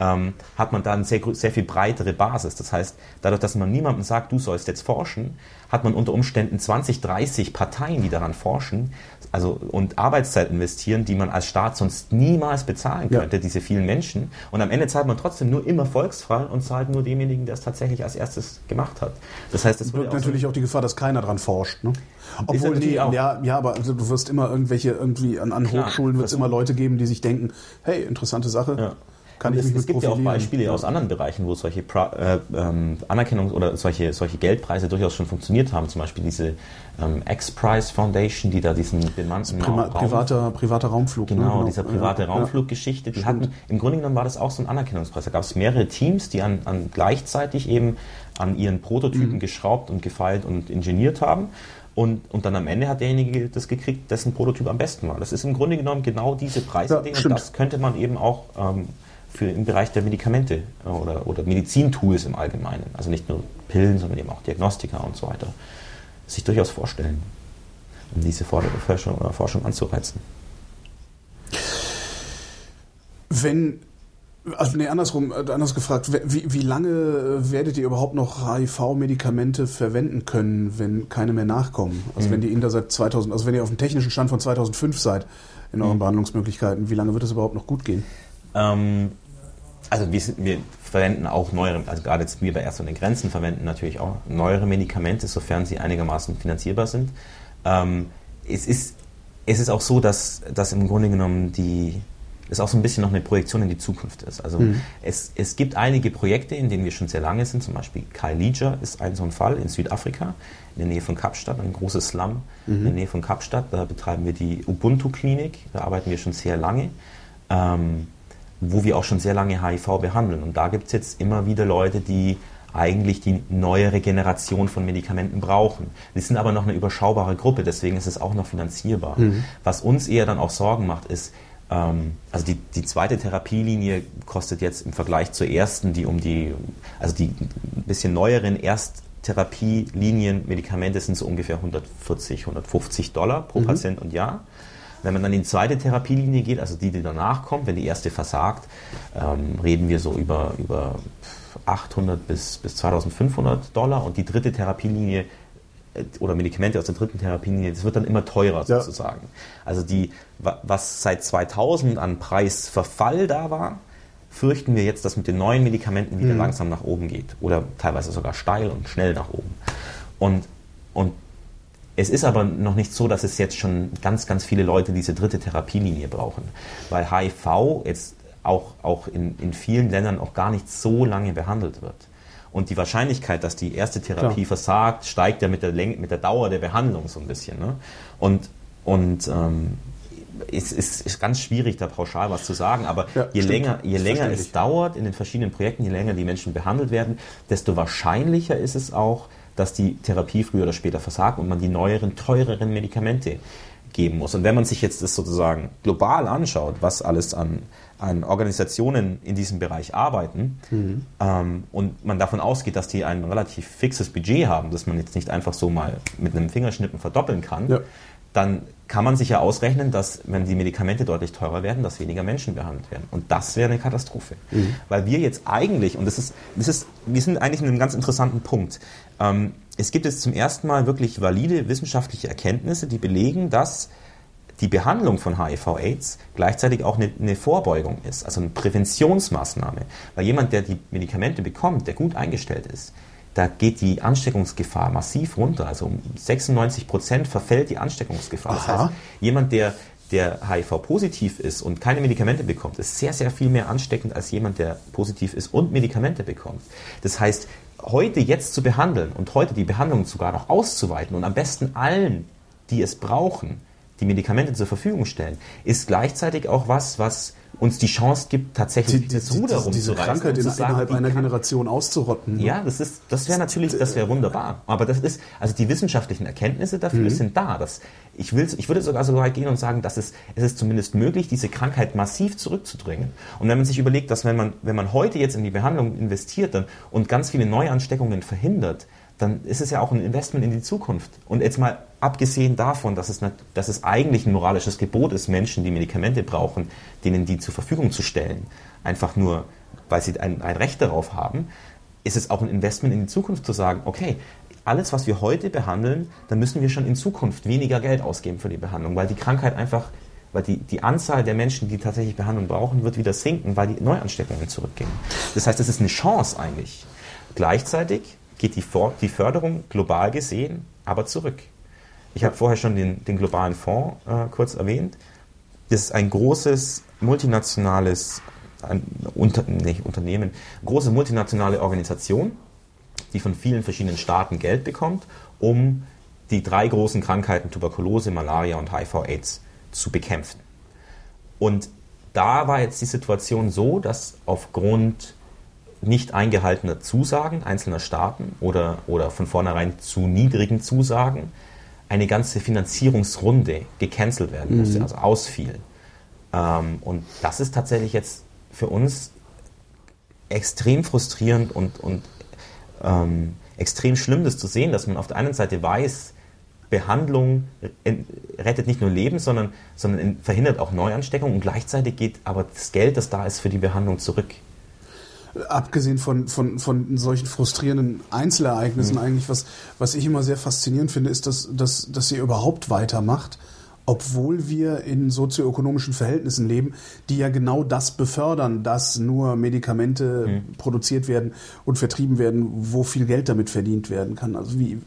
ähm, hat man da eine sehr, sehr viel breitere Basis. Das heißt, dadurch, dass man niemandem sagt, du sollst jetzt forschen, hat man unter Umständen 20, 30 Parteien, die daran forschen also, und Arbeitszeit investieren, die man als Staat sonst niemals bezahlen könnte, ja. diese vielen Menschen. Und am Ende zahlt man trotzdem nur im Erfolgsfall und zahlt nur demjenigen, der es tatsächlich als erstes gemacht hat. Das heißt, es birgt natürlich so auch die Gefahr, dass keiner daran forscht. Ne? Obwohl, nee, ja, ja, aber also du wirst immer irgendwelche, irgendwie an, an Klar, Hochschulen wird es immer Leute geben, die sich denken, hey, interessante Sache. Ja kann ich es, mich es gibt ja auch Beispiele aus anderen Bereichen, wo solche pra äh, ähm, Anerkennungs- oder solche, solche Geldpreise durchaus schon funktioniert haben. Zum Beispiel diese ähm, X-Prize Foundation, die da diesen bemannten Prima Raum, privater, privater Raumflug. Genau, ne? genau. dieser private ja, Raumfluggeschichte. Die hatten, im Grunde genommen war das auch so ein Anerkennungspreis. Da gab es mehrere Teams, die an, an gleichzeitig eben an ihren Prototypen mhm. geschraubt und gefeilt und ingeniert haben. Und, und dann am Ende hat derjenige das gekriegt, dessen Prototyp am besten war. Das ist im Grunde genommen genau diese Preise. Ja, und das könnte man eben auch ähm, für im Bereich der Medikamente äh, oder, oder Medizintools im Allgemeinen, also nicht nur Pillen, sondern eben auch Diagnostika und so weiter, sich durchaus vorstellen, um diese Forschung, Forschung anzureizen. Wenn also nee, andersrum, äh, anders gefragt, wie, wie lange werdet ihr überhaupt noch HIV-Medikamente verwenden können, wenn keine mehr nachkommen? Also mhm. wenn die Ihnen da seit 2000, also wenn ihr auf dem technischen Stand von 2005 seid in euren mhm. Behandlungsmöglichkeiten, wie lange wird es überhaupt noch gut gehen? Ähm, also wir, wir, verwenden auch neuere, also gerade jetzt wir bei Ärzte und den Grenzen verwenden natürlich auch neuere Medikamente, sofern sie einigermaßen finanzierbar sind. Ähm, es, ist, es ist auch so, dass, dass im Grunde genommen die, es auch so ein bisschen noch eine Projektion in die Zukunft ist. Also mhm. es, es gibt einige Projekte, in denen wir schon sehr lange sind, zum Beispiel Kailija ist ein so ein Fall in Südafrika, in der Nähe von Kapstadt, ein großes Slum mhm. in der Nähe von Kapstadt. Da betreiben wir die Ubuntu-Klinik, da arbeiten wir schon sehr lange. Ähm, wo wir auch schon sehr lange HIV behandeln. Und da gibt es jetzt immer wieder Leute, die eigentlich die neuere Generation von Medikamenten brauchen. Die sind aber noch eine überschaubare Gruppe, deswegen ist es auch noch finanzierbar. Mhm. Was uns eher dann auch Sorgen macht, ist, ähm, also die, die zweite Therapielinie kostet jetzt im Vergleich zur ersten, die um die, also die ein bisschen neueren Ersttherapielinien, Medikamente sind so ungefähr 140, 150 Dollar pro mhm. Patient und Jahr. Wenn man dann in die zweite Therapielinie geht, also die, die danach kommt, wenn die erste versagt, ähm, reden wir so über, über 800 bis, bis 2500 Dollar und die dritte Therapielinie äh, oder Medikamente aus der dritten Therapielinie, das wird dann immer teurer ja. sozusagen. Also die, was seit 2000 an Preisverfall da war, fürchten wir jetzt, dass mit den neuen Medikamenten wieder mhm. langsam nach oben geht oder teilweise sogar steil und schnell nach oben. Und, und es ist aber noch nicht so, dass es jetzt schon ganz, ganz viele Leute diese dritte Therapielinie brauchen, weil HIV jetzt auch, auch in, in vielen Ländern auch gar nicht so lange behandelt wird. Und die Wahrscheinlichkeit, dass die erste Therapie Klar. versagt, steigt ja mit der, Länge, mit der Dauer der Behandlung so ein bisschen. Ne? Und, und ähm, es ist, ist, ganz schwierig, da pauschal was zu sagen, aber ja, je stimmt. länger, je länger es dauert in den verschiedenen Projekten, je länger die Menschen behandelt werden, desto wahrscheinlicher ist es auch, dass die Therapie früher oder später versagt und man die neueren, teureren Medikamente geben muss. Und wenn man sich jetzt das sozusagen global anschaut, was alles an, an Organisationen in diesem Bereich arbeiten mhm. ähm, und man davon ausgeht, dass die ein relativ fixes Budget haben, das man jetzt nicht einfach so mal mit einem Fingerschnippen verdoppeln kann, ja. dann kann man sich ja ausrechnen, dass wenn die Medikamente deutlich teurer werden, dass weniger Menschen behandelt werden. Und das wäre eine Katastrophe. Mhm. Weil wir jetzt eigentlich, und das ist, das ist, wir sind eigentlich in einem ganz interessanten Punkt. Ähm, es gibt jetzt zum ersten Mal wirklich valide wissenschaftliche Erkenntnisse, die belegen, dass die Behandlung von HIV-Aids gleichzeitig auch eine, eine, Vorbeugung ist, also eine Präventionsmaßnahme. Weil jemand, der die Medikamente bekommt, der gut eingestellt ist, da geht die Ansteckungsgefahr massiv runter. Also um 96 Prozent verfällt die Ansteckungsgefahr. Aha. Das heißt, jemand, der, der HIV-positiv ist und keine Medikamente bekommt, ist sehr, sehr viel mehr ansteckend als jemand, der positiv ist und Medikamente bekommt. Das heißt, heute jetzt zu behandeln und heute die Behandlung sogar noch auszuweiten und am besten allen, die es brauchen, die Medikamente zur Verfügung stellen, ist gleichzeitig auch was, was uns die Chance gibt, tatsächlich die, das Ruder rumzureißen. Diese Krankheit in, sagen, innerhalb einer Generation auszurotten. Ne? Ja, das ist, das wäre natürlich, das wäre wunderbar. Aber das ist, also die wissenschaftlichen Erkenntnisse dafür mhm. sind da. Das, ich, will, ich würde sogar so weit gehen und sagen, dass es, es ist zumindest möglich, diese Krankheit massiv zurückzudrängen. Und wenn man sich überlegt, dass wenn man, wenn man heute jetzt in die Behandlung investiert dann, und ganz viele Neuansteckungen verhindert, dann ist es ja auch ein Investment in die Zukunft. Und jetzt mal abgesehen davon, dass es, nicht, dass es eigentlich ein moralisches Gebot ist, Menschen, die Medikamente brauchen, denen die zur Verfügung zu stellen, einfach nur, weil sie ein, ein Recht darauf haben, ist es auch ein Investment in die Zukunft zu sagen, okay, alles, was wir heute behandeln, dann müssen wir schon in Zukunft weniger Geld ausgeben für die Behandlung, weil die Krankheit einfach, weil die, die Anzahl der Menschen, die tatsächlich Behandlung brauchen, wird wieder sinken, weil die Neuansteckungen zurückgehen. Das heißt, es ist eine Chance eigentlich. Gleichzeitig geht die, die Förderung global gesehen aber zurück. Ich habe vorher schon den, den globalen Fonds äh, kurz erwähnt. Das ist ein großes multinationales ein Unter, nicht Unternehmen, große multinationale Organisation, die von vielen verschiedenen Staaten Geld bekommt, um die drei großen Krankheiten Tuberkulose, Malaria und HIV-Aids zu bekämpfen. Und da war jetzt die Situation so, dass aufgrund nicht eingehaltener Zusagen einzelner Staaten oder, oder von vornherein zu niedrigen Zusagen eine ganze Finanzierungsrunde gecancelt werden musste, mhm. also ausfiel. Ähm, und das ist tatsächlich jetzt für uns extrem frustrierend und, und ähm, extrem schlimm, das zu sehen, dass man auf der einen Seite weiß, Behandlung rettet nicht nur Leben, sondern, sondern verhindert auch Neuansteckung und gleichzeitig geht aber das Geld, das da ist, für die Behandlung zurück abgesehen von, von, von solchen frustrierenden Einzelereignissen mhm. eigentlich, was, was ich immer sehr faszinierend finde, ist, dass, dass, dass ihr überhaupt weitermacht, obwohl wir in sozioökonomischen Verhältnissen leben, die ja genau das befördern, dass nur Medikamente mhm. produziert werden und vertrieben werden, wo viel Geld damit verdient werden kann. Also wie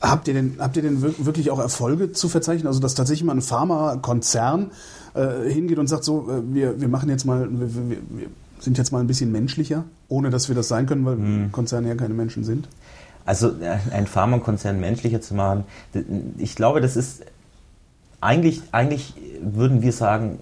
habt ihr denn habt ihr denn wirklich auch Erfolge zu verzeichnen? Also dass tatsächlich mal ein Pharmakonzern äh, hingeht und sagt so, äh, wir, wir machen jetzt mal wir, wir, wir sind jetzt mal ein bisschen menschlicher, ohne dass wir das sein können, weil hm. Konzerne ja keine Menschen sind? Also ein Pharmakonzern menschlicher zu machen, ich glaube, das ist eigentlich, eigentlich würden wir sagen,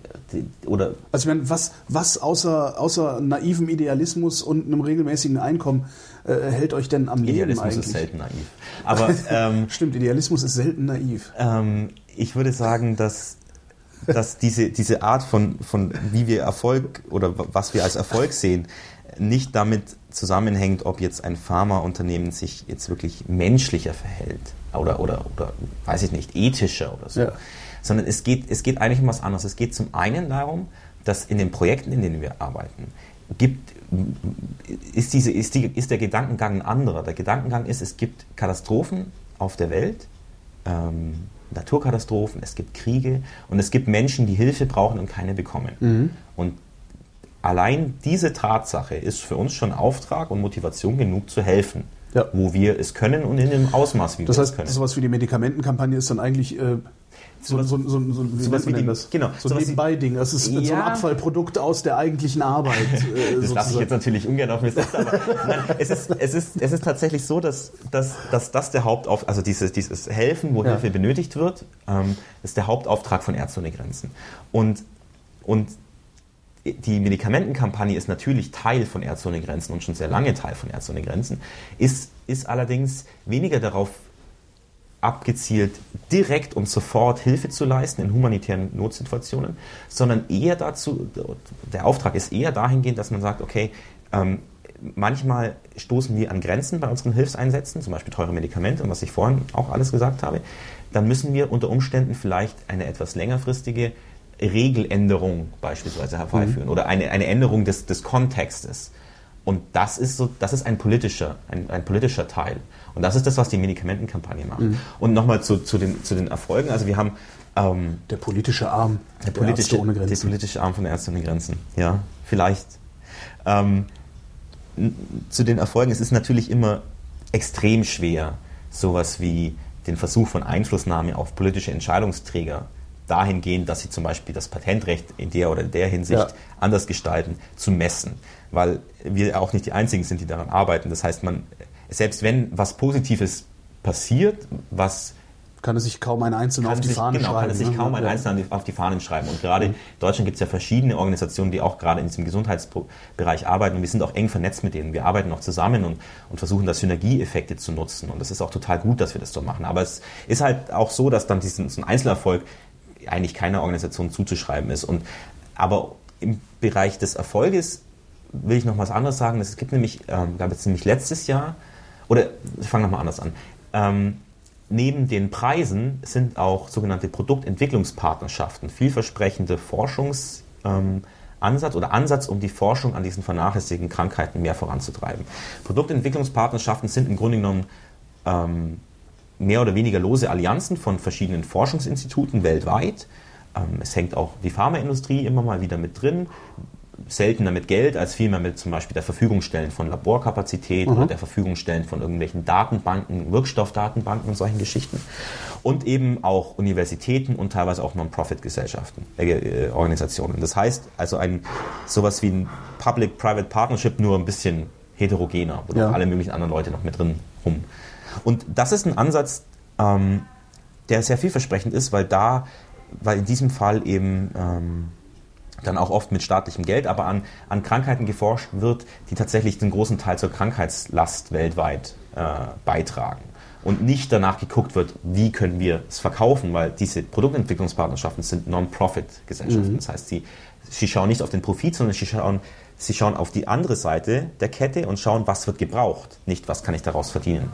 oder. Also ich meine, was, was außer, außer naivem Idealismus und einem regelmäßigen Einkommen äh, hält euch denn am Idealismus Leben? Idealismus ist selten naiv. Aber, ähm, Stimmt, Idealismus ist selten naiv. Ähm, ich würde sagen, dass dass diese, diese Art von, von, wie wir Erfolg oder was wir als Erfolg sehen, nicht damit zusammenhängt, ob jetzt ein Pharmaunternehmen sich jetzt wirklich menschlicher verhält oder, oder, oder weiß ich nicht, ethischer oder so. Ja. Sondern es geht, es geht eigentlich um was anderes. Es geht zum einen darum, dass in den Projekten, in denen wir arbeiten, gibt, ist, diese, ist, die, ist der Gedankengang ein anderer. Der Gedankengang ist, es gibt Katastrophen auf der Welt, ähm, Naturkatastrophen, es gibt Kriege und es gibt Menschen, die Hilfe brauchen und keine bekommen. Mhm. Und allein diese Tatsache ist für uns schon Auftrag und Motivation genug zu helfen. Ja. Wo wir es können und in dem Ausmaß, wie das wir heißt, es können. Sowas wie die Medikamentenkampagne ist dann eigentlich äh, so, so, so, so, wie sowas wie die, das? Genau, so ein Nebenbei-Ding. Das ist ja, so ein Abfallprodukt aus der eigentlichen Arbeit. Äh, das lasse ich jetzt natürlich ungern auf mir setzen, aber nein, es, ist, es, ist, es ist tatsächlich so, dass, dass, dass das der Hauptauftrag, also dieses, dieses Helfen, wo ja. Hilfe benötigt wird, ähm, ist der Hauptauftrag von Ärzte ohne Grenzen. Und, und die Medikamentenkampagne ist natürlich Teil von Ärzte ohne Grenzen und schon sehr lange Teil von Ärzte ohne Grenzen, ist, ist allerdings weniger darauf abgezielt, direkt und sofort Hilfe zu leisten in humanitären Notsituationen, sondern eher dazu, der Auftrag ist eher dahingehend, dass man sagt, okay, ähm, manchmal stoßen wir an Grenzen bei unseren Hilfseinsätzen, zum Beispiel teure Medikamente und was ich vorhin auch alles gesagt habe, dann müssen wir unter Umständen vielleicht eine etwas längerfristige Regeländerung beispielsweise herbeiführen mhm. oder eine, eine Änderung des, des Kontextes. Und das ist so, das ist ein politischer, ein, ein politischer Teil. Und das ist das, was die Medikamentenkampagne macht. Mhm. Und nochmal zu, zu, den, zu den Erfolgen. Also wir haben ähm, der politische Arm der, der politische, ohne Grenzen. Der politische Arm von der Ärzte ohne Grenzen. Ja, vielleicht. Ähm, zu den Erfolgen, es ist natürlich immer extrem schwer, sowas wie den Versuch von Einflussnahme auf politische Entscheidungsträger dahingehend, dass sie zum Beispiel das Patentrecht in der oder der Hinsicht ja. anders gestalten, zu messen. Weil wir auch nicht die Einzigen sind, die daran arbeiten. Das heißt, man, selbst wenn was Positives passiert, was kann es sich kaum ein Einzelner auf die sich, Fahnen genau, schreiben. Kann es sich ne? kaum ein Einzelner auf die Fahnen schreiben. Und gerade in Deutschland gibt es ja verschiedene Organisationen, die auch gerade in diesem Gesundheitsbereich arbeiten. Und wir sind auch eng vernetzt mit denen. Wir arbeiten auch zusammen und, und versuchen da Synergieeffekte zu nutzen. Und das ist auch total gut, dass wir das so machen. Aber es ist halt auch so, dass dann diesen, so ein Einzelerfolg eigentlich keiner Organisation zuzuschreiben ist. Und, aber im Bereich des Erfolges will ich noch was anderes sagen. Es gibt nämlich, ähm, gab es nämlich letztes Jahr, oder ich fange nochmal anders an. Ähm, neben den Preisen sind auch sogenannte Produktentwicklungspartnerschaften, vielversprechende Forschungsansatz ähm, oder Ansatz, um die Forschung an diesen vernachlässigten Krankheiten mehr voranzutreiben. Produktentwicklungspartnerschaften sind im Grunde genommen ähm, mehr oder weniger lose Allianzen von verschiedenen Forschungsinstituten weltweit. Ähm, es hängt auch die Pharmaindustrie immer mal wieder mit drin seltener mit Geld als vielmehr mit zum Beispiel der Verfügungstellen von Laborkapazität mhm. oder der Verfügungstellen von irgendwelchen Datenbanken, Wirkstoffdatenbanken und solchen Geschichten. Und eben auch Universitäten und teilweise auch Non-Profit-Gesellschaften, äh, äh, Organisationen. Das heißt also ein sowas wie ein Public-Private Partnership nur ein bisschen heterogener, wo ja. alle möglichen anderen Leute noch mit drin rum. Und das ist ein Ansatz, ähm, der sehr vielversprechend ist, weil da, weil in diesem Fall eben ähm, dann auch oft mit staatlichem Geld, aber an, an Krankheiten geforscht wird, die tatsächlich den großen Teil zur Krankheitslast weltweit äh, beitragen. Und nicht danach geguckt wird, wie können wir es verkaufen, weil diese Produktentwicklungspartnerschaften sind Non-Profit-Gesellschaften. Mhm. Das heißt, sie, sie schauen nicht auf den Profit, sondern sie schauen, sie schauen auf die andere Seite der Kette und schauen, was wird gebraucht, nicht was kann ich daraus verdienen.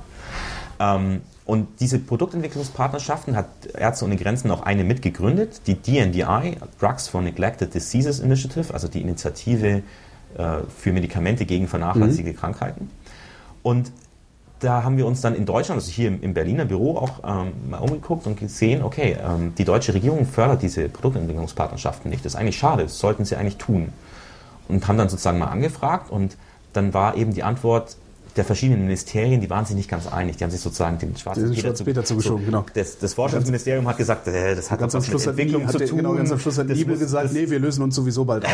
Ähm, und diese Produktentwicklungspartnerschaften hat Ärzte ohne Grenzen auch eine mitgegründet, die DNDI, Drugs for Neglected Diseases Initiative, also die Initiative äh, für Medikamente gegen vernachlässigte mhm. Krankheiten. Und da haben wir uns dann in Deutschland, also hier im, Berliner Büro auch ähm, mal umgeguckt und gesehen, okay, ähm, die deutsche Regierung fördert diese Produktentwicklungspartnerschaften nicht. Das ist eigentlich schade, das sollten sie eigentlich tun. Und haben dann sozusagen mal angefragt und dann war eben die Antwort, der verschiedenen Ministerien, die waren sich nicht ganz einig. Die haben sich sozusagen den schwarzen Peter, Peter zugeschoben. So, genau. Das, das Forschungsministerium hat gesagt, äh, das hat ganz was mit Entwicklung zu tun. Genau, ganz am Schluss hat Liebel gesagt, das, nee, wir lösen uns sowieso bald auf.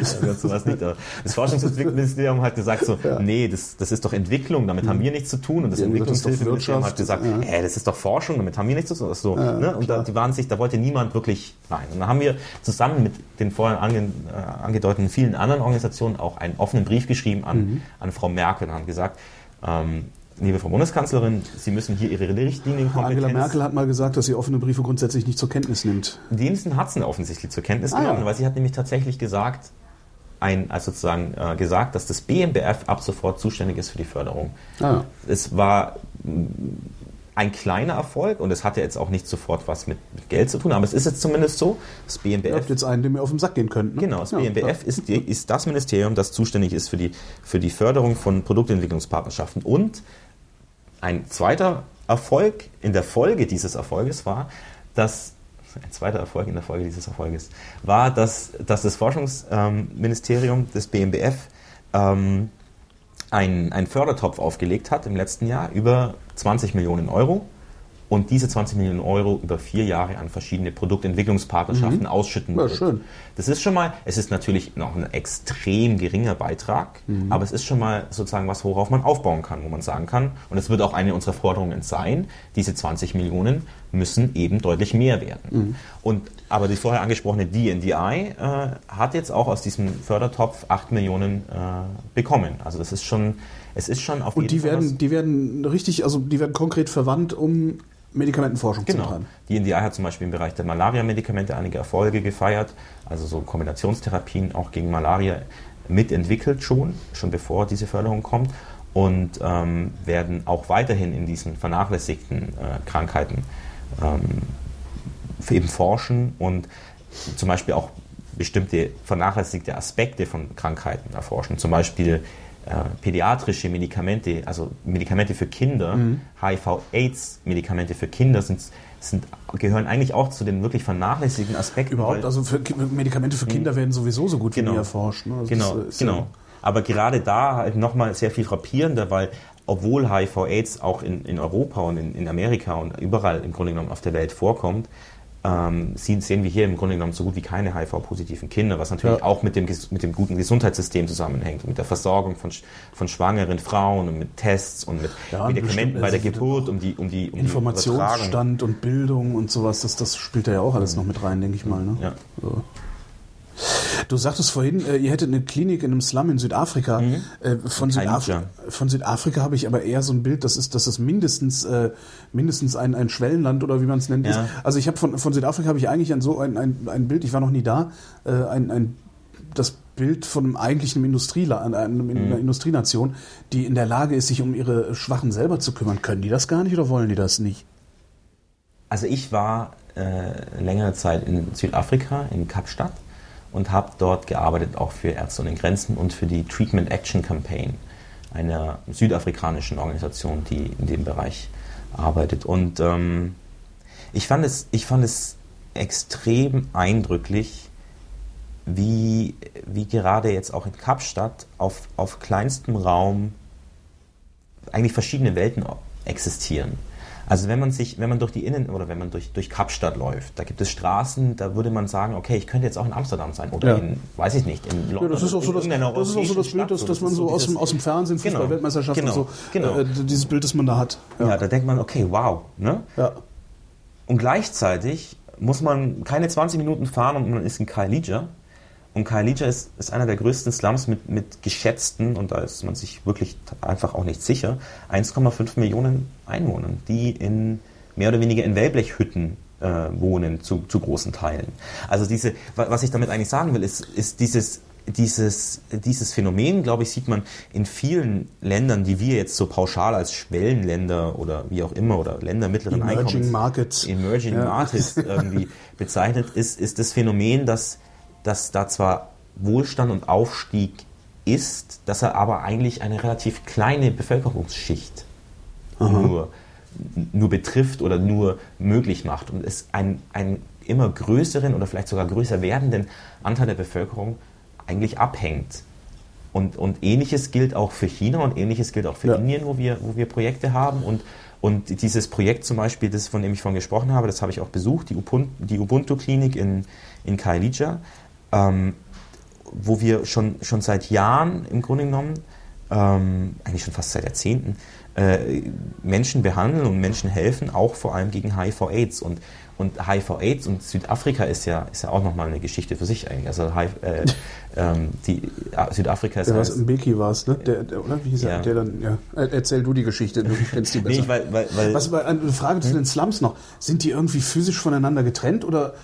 Das, das, nicht, das Forschungsministerium hat gesagt so, ja. nee, das, das ist doch Entwicklung, damit haben wir nichts zu tun. Und das ja, Entwicklungshilfeministerium hat gesagt, ja. äh, das ist doch Forschung, damit haben wir nichts zu tun. So, ja, ne? Und da, die waren sich, da wollte niemand wirklich rein. Und dann haben wir zusammen mit den vorher ange, äh, angedeuteten vielen anderen Organisationen auch einen offenen Brief geschrieben an, mhm. an Frau Merkel haben gesagt, ähm, liebe Frau Bundeskanzlerin, Sie müssen hier Ihre Richtlinienkompetenz... Angela Merkel hat mal gesagt, dass sie offene Briefe grundsätzlich nicht zur Kenntnis nimmt. Dem hat sie offensichtlich zur Kenntnis ah, genommen, ja. weil sie hat nämlich tatsächlich gesagt, ein, also sozusagen äh, gesagt, dass das BMBF ab sofort zuständig ist für die Förderung. Ah. Es war ein kleiner Erfolg und es hatte jetzt auch nicht sofort was mit, mit, Geld zu tun, aber es ist jetzt zumindest so, das BMBF... Ihr habt jetzt einen, dem ihr auf den Sack gehen könnt. Ne? Genau, das ja, BMBF ist, die, ist das Ministerium, das zuständig ist für die, für die Förderung von Produktentwicklungspartnerschaften. Und ein zweiter Erfolg in der Folge dieses Erfolges war, dass ein zweiter Erfolg in der Folge dieses Erfolges war, dass, dass das Forschungsministerium des BMBF ähm, einen, einen Fördertopf aufgelegt hat im letzten Jahr über 20 Millionen Euro und diese 20 Millionen Euro über vier Jahre an verschiedene Produktentwicklungspartnerschaften mhm. ausschütten ja, Schön. Das ist schon mal, es ist natürlich noch ein extrem geringer Beitrag, mhm. aber es ist schon mal sozusagen was, worauf man aufbauen kann, wo man sagen kann, und es wird auch eine unserer Forderungen sein, diese 20 Millionen müssen eben deutlich mehr werden. Mhm. Und, aber die vorher angesprochene DNDI äh, hat jetzt auch aus diesem Fördertopf 8 Millionen äh, bekommen. Also das ist schon, es ist schon auf Und die Fall werden, die werden richtig, also die werden konkret verwandt, um Medikamentenforschung genau. zu betreiben. Die NDI hat zum Beispiel im Bereich der Malaria-Medikamente einige Erfolge gefeiert, also so Kombinationstherapien auch gegen Malaria mitentwickelt schon, schon bevor diese Förderung kommt und ähm, werden auch weiterhin in diesen vernachlässigten äh, Krankheiten eben forschen und zum Beispiel auch bestimmte vernachlässigte Aspekte von Krankheiten erforschen. Zum Beispiel äh, pädiatrische Medikamente, also Medikamente für Kinder, mhm. HIV-Aids-Medikamente für Kinder sind, sind, gehören eigentlich auch zu den wirklich vernachlässigten Aspekten. Überhaupt, also für, Medikamente für Kinder mhm. werden sowieso so gut wie genau. nie erforscht. Ne? Also genau, genau. Aber gerade da halt nochmal sehr viel frappierender, weil obwohl HIV-Aids auch in, in Europa und in, in Amerika und überall im Grunde genommen auf der Welt vorkommt, ähm, sehen wir hier im Grunde genommen so gut wie keine HIV-positiven Kinder, was natürlich ja. auch mit dem, mit dem guten Gesundheitssystem zusammenhängt, mit der Versorgung von, von schwangeren Frauen und mit Tests und mit ja, Medikamenten bei der Geburt, um die, um die um Informationsstand die und Bildung und sowas, das, das spielt da ja auch alles noch mit rein, denke ich mal. Ne? Ja. So. Du sagtest vorhin, äh, ihr hättet eine Klinik in einem Slum in Südafrika. Mhm. Äh, von, Südaf von, Südafrika habe ich aber eher so ein Bild, das ist, das ist mindestens, äh, mindestens ein, ein Schwellenland oder wie man es nennt. Ja. Also ich habe von, von Südafrika habe ich eigentlich ein, so ein, ein, ein Bild, ich war noch nie da, äh, ein, ein, das Bild von einem eigentlichen Industrieland, einer mhm. Industrienation, die in der Lage ist, sich um ihre Schwachen selber zu kümmern. Können die das gar nicht oder wollen die das nicht? Also ich war äh, längere Zeit in Südafrika, in Kapstadt und habe dort gearbeitet, auch für Ärzte ohne Grenzen und für die Treatment Action Campaign, einer südafrikanischen Organisation, die in dem Bereich arbeitet. Und ähm, ich, fand es, ich fand es extrem eindrücklich, wie, wie gerade jetzt auch in Kapstadt auf, auf kleinstem Raum eigentlich verschiedene Welten existieren. Also wenn man sich, wenn man durch die Innen- oder wenn man durch, durch Kapstadt läuft, da gibt es Straßen, da würde man sagen, okay, ich könnte jetzt auch in Amsterdam sein oder ja. in, weiß ich nicht, in London. Ja, das ist auch so das, das, ist auch so das Bild, das, das man so, aus, dem, aus dem Fernsehen, genau, und so, genau. Äh, dieses Bild, das man da hat. Ja. ja, da denkt man, okay, wow. Ne? Ja. Und gleichzeitig muss man keine 20 Minuten fahren und man ist in Kailija und Kailija ist, ist einer der größten Slums mit, mit geschätzten, und da ist man sich wirklich einfach auch nicht sicher, 1,5 Millionen Einwohnern, die in mehr oder weniger in Wellblechhütten äh, wohnen, zu, zu großen Teilen. Also diese, was ich damit eigentlich sagen will, ist, ist dieses, dieses, dieses Phänomen, glaube ich, sieht man in vielen Ländern, die wir jetzt so pauschal als Schwellenländer oder wie auch immer oder Länder mittleren Emerging Einkommens, Markets, Emerging ja. Markets irgendwie bezeichnet, ist, ist das Phänomen, dass dass da zwar Wohlstand und Aufstieg ist, dass er aber eigentlich eine relativ kleine Bevölkerungsschicht nur, nur betrifft oder nur möglich macht und es einen, einen immer größeren oder vielleicht sogar größer werdenden Anteil der Bevölkerung eigentlich abhängt. Und, und ähnliches gilt auch für China und ähnliches gilt auch für ja. Indien, wo wir, wo wir Projekte haben. Und, und dieses Projekt zum Beispiel, das, von dem ich vorhin gesprochen habe, das habe ich auch besucht, die Ubuntu-Klinik in, in Kailija ähm, wo wir schon, schon seit Jahren im Grunde genommen, ähm, eigentlich schon fast seit Jahrzehnten, äh, Menschen behandeln und Menschen helfen, auch vor allem gegen HIV-Aids. Und, und HIV-Aids und Südafrika ist ja, ist ja auch nochmal eine Geschichte für sich eigentlich. Also HIV, äh, ähm, die, äh, Südafrika ist... Der was Mbeki war es, ne? Der, der, oder? Wie hieß ja. er? Der dann, ja. Erzähl du die Geschichte, du kennst die besser. nee, weil, weil, weil, was, eine Frage zu hm? den Slums noch. Sind die irgendwie physisch voneinander getrennt oder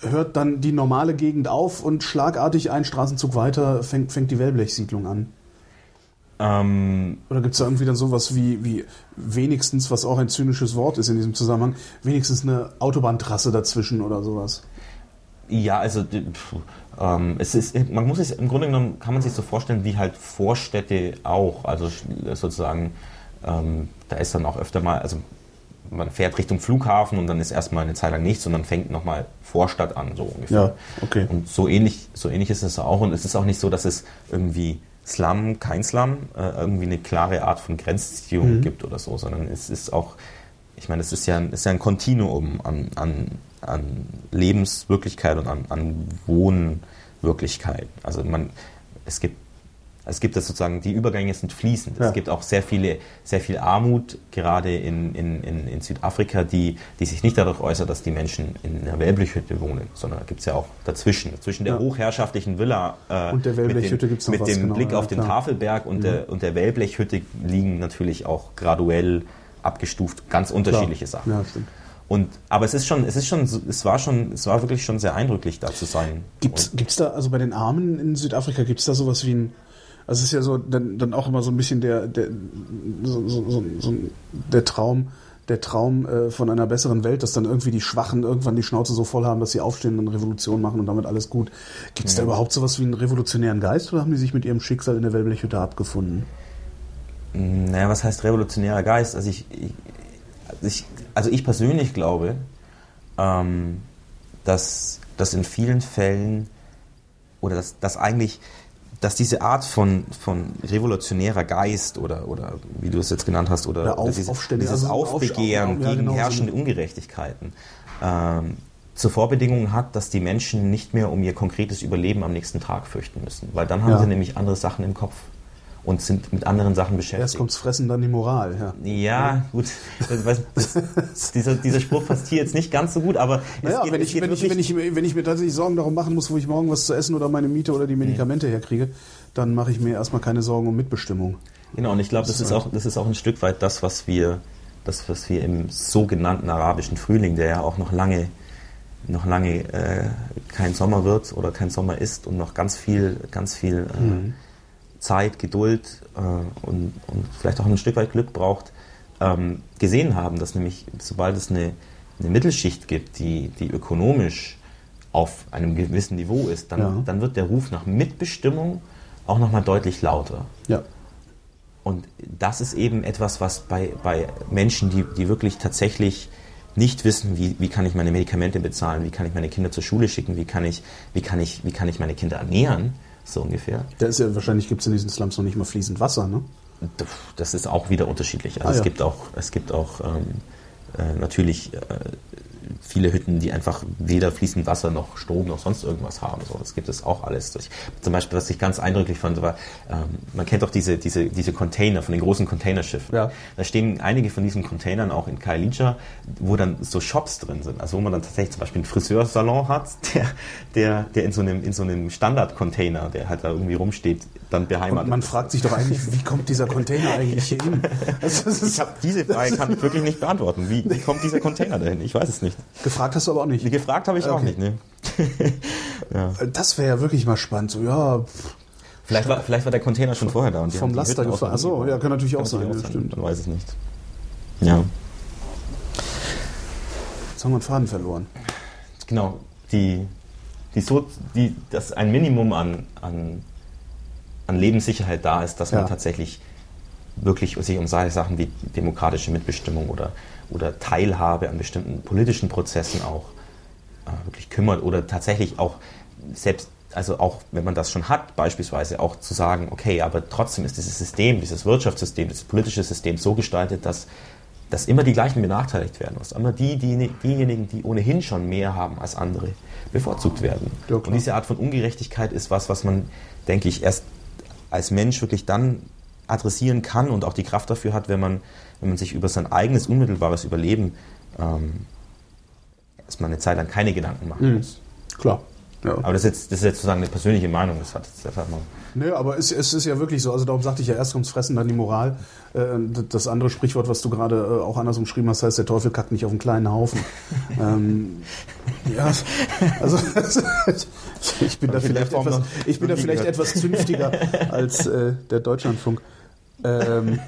hört dann die normale Gegend auf und schlagartig ein Straßenzug weiter fängt, fängt die Wellblechsiedlung an? Ähm, Oder gibt es da irgendwie dann sowas wie, wie wenigstens, was auch ein zynisches Wort ist in diesem Zusammenhang, wenigstens eine Autobahntrasse dazwischen oder sowas? Ja, also ähm, es ist, man muss es im Grunde genommen kann man sich so vorstellen wie halt Vorstädte auch. Also sozusagen, ähm, da ist dann auch öfter mal, also man fährt Richtung Flughafen und dann ist erstmal eine Zeit lang nichts und dann fängt nochmal Vorstadt an, so ungefähr. Ja, okay. Und so ähnlich, so ähnlich ist es auch. Und es ist auch nicht so, dass es irgendwie Slum, kein Slum, äh, irgendwie eine klare Art von Grenzziehung mhm. gibt oder so, sondern es ist auch, ich meine, es ist ja, ist ja ein Kontinuum an, an, an Lebenswirklichkeit und an, an Wohnwirklichkeit. Also man, es gibt es gibt das sozusagen, die Übergänge sind fließend. Ja. Es gibt auch sehr viele, sehr viel Armut, gerade in, in, in, in, Südafrika, die, die sich nicht dadurch äußert, dass die Menschen in einer Wellblechhütte wohnen, sondern da gibt es ja auch dazwischen, zwischen der ja. hochherrschaftlichen Villa äh, und der Wellblechhütte mit dem, mit dem genau, Blick ja, auf den Tafelberg und, der, und der Wellblechhütte liegen natürlich auch graduell abgestuft ganz unterschiedliche klar. Sachen. Ja, stimmt. Und, aber es ist schon, es ist schon, es war schon, es war wirklich schon sehr eindrücklich, da zu sein. Gibt es da, also bei den Armen in Südafrika, gibt es da sowas wie ein also es ist ja so dann, dann auch immer so ein bisschen der, der, so, so, so, der Traum, der Traum äh, von einer besseren Welt, dass dann irgendwie die Schwachen irgendwann die Schnauze so voll haben, dass sie aufstehen und Revolution machen und damit alles gut. Gibt es ja. da überhaupt sowas wie einen revolutionären Geist oder haben die sich mit ihrem Schicksal in der Wellblechhütte abgefunden? Naja, was heißt revolutionärer Geist? Also ich, ich, ich also ich persönlich glaube, ähm, dass, dass in vielen Fällen oder dass, dass eigentlich dass diese Art von, von revolutionärer Geist oder, oder wie du es jetzt genannt hast, oder, oder auf, dieses, dieses also Aufbegehren auf, auf, ja, gegen genau herrschende so. Ungerechtigkeiten, ähm, zur Vorbedingung hat, dass die Menschen nicht mehr um ihr konkretes Überleben am nächsten Tag fürchten müssen. Weil dann haben ja. sie nämlich andere Sachen im Kopf und sind mit anderen Sachen beschäftigt. Erst kommt's Fressen, dann die Moral. Ja, ja gut. Das, dieser, dieser Spruch passt hier jetzt nicht ganz so gut, aber naja, geht, wenn, ich, wenn, ich, wenn, ich, wenn ich mir tatsächlich Sorgen darum machen muss, wo ich morgen was zu essen oder meine Miete oder die Medikamente mhm. herkriege, dann mache ich mir erstmal keine Sorgen um Mitbestimmung. Genau, und ich glaube, das, das, ist auch, das ist auch ein Stück weit das, was wir, das, was wir im sogenannten arabischen Frühling, der ja auch noch lange noch lange äh, kein Sommer wird oder kein Sommer ist und noch ganz viel, ganz viel äh, mhm. Zeit, Geduld äh, und, und, vielleicht auch ein Stück weit Glück braucht, ähm, gesehen haben, dass nämlich sobald es eine, eine Mittelschicht gibt, die, die ökonomisch auf einem gewissen Niveau ist, dann, ja. dann wird der Ruf nach Mitbestimmung auch nochmal deutlich lauter. Ja. Und das ist eben etwas, was bei, bei Menschen, die, die wirklich tatsächlich nicht wissen, wie, wie kann ich meine Medikamente bezahlen, wie kann ich meine Kinder zur Schule schicken, wie kann ich, wie kann ich, wie kann ich meine Kinder ernähren, so ungefähr. Da ist ja wahrscheinlich gibt es in diesen Slums noch nicht mal fließend Wasser, ne? Das ist auch wieder unterschiedlich. Also ah, es ja. gibt auch, es gibt auch ähm, äh, natürlich äh, viele Hütten, die einfach weder fließend Wasser noch Strom noch sonst irgendwas haben. So, das gibt es auch alles. Durch. Zum Beispiel, was ich ganz eindrücklich fand, war, ähm, man kennt doch diese, diese, diese Container von den großen Containerschiffen. Ja. Da stehen einige von diesen Containern auch in Kailija, wo dann so Shops drin sind. Also wo man dann tatsächlich zum Beispiel einen Friseursalon hat, der, der, der in so einem, in so einem Standard-Container, der halt da irgendwie rumsteht, dann beheimatet. Und man fragt sich doch eigentlich, wie kommt dieser Container eigentlich hier hin? Also, ich habe diese Frage kann ich wirklich nicht beantworten. Wie, wie kommt dieser Container dahin? Ich weiß es nicht. Gefragt hast du aber auch nicht. Gefragt habe ich okay. auch nicht, ne? ja. Das wäre ja wirklich mal spannend. So, ja. Vielleicht war, vielleicht war der Container schon vorher da. Und vom Laster gefahren. Achso, ja, kann natürlich kann auch sein. Auch sein. Stimmt. Man weiß es nicht. Ja. Jetzt haben wir einen Faden verloren. Genau. Die, die so, die, dass ein Minimum an, an, an Lebenssicherheit da ist, dass ja. man tatsächlich wirklich sich um Sachen wie demokratische Mitbestimmung oder oder Teilhabe an bestimmten politischen Prozessen auch äh, wirklich kümmert oder tatsächlich auch selbst, also auch wenn man das schon hat, beispielsweise auch zu sagen, okay, aber trotzdem ist dieses System, dieses Wirtschaftssystem, dieses politische System so gestaltet, dass, dass immer die gleichen benachteiligt werden, dass immer die, die, diejenigen, die ohnehin schon mehr haben als andere, bevorzugt werden. Ja, Und diese Art von Ungerechtigkeit ist was, was man, denke ich, erst als Mensch wirklich dann adressieren kann und auch die Kraft dafür hat, wenn man wenn man sich über sein eigenes unmittelbares Überleben ähm, erstmal eine Zeit lang keine Gedanken machen mhm. muss. Klar. Ja. Aber das ist, jetzt, das ist jetzt sozusagen eine persönliche Meinung. Das hat jetzt einfach mal. Nö, nee, aber es, es, ist ja wirklich so. Also darum sagte ich ja erst ums Fressen, dann die Moral. Äh, das andere Sprichwort, was du gerade äh, auch anders umschrieben hast, heißt, der Teufel kackt nicht auf einen kleinen Haufen. ähm, ja, also ich bin da vielleicht etwas, ich bin da vielleicht etwas zünftiger als äh, der Deutschlandfunk. Ähm,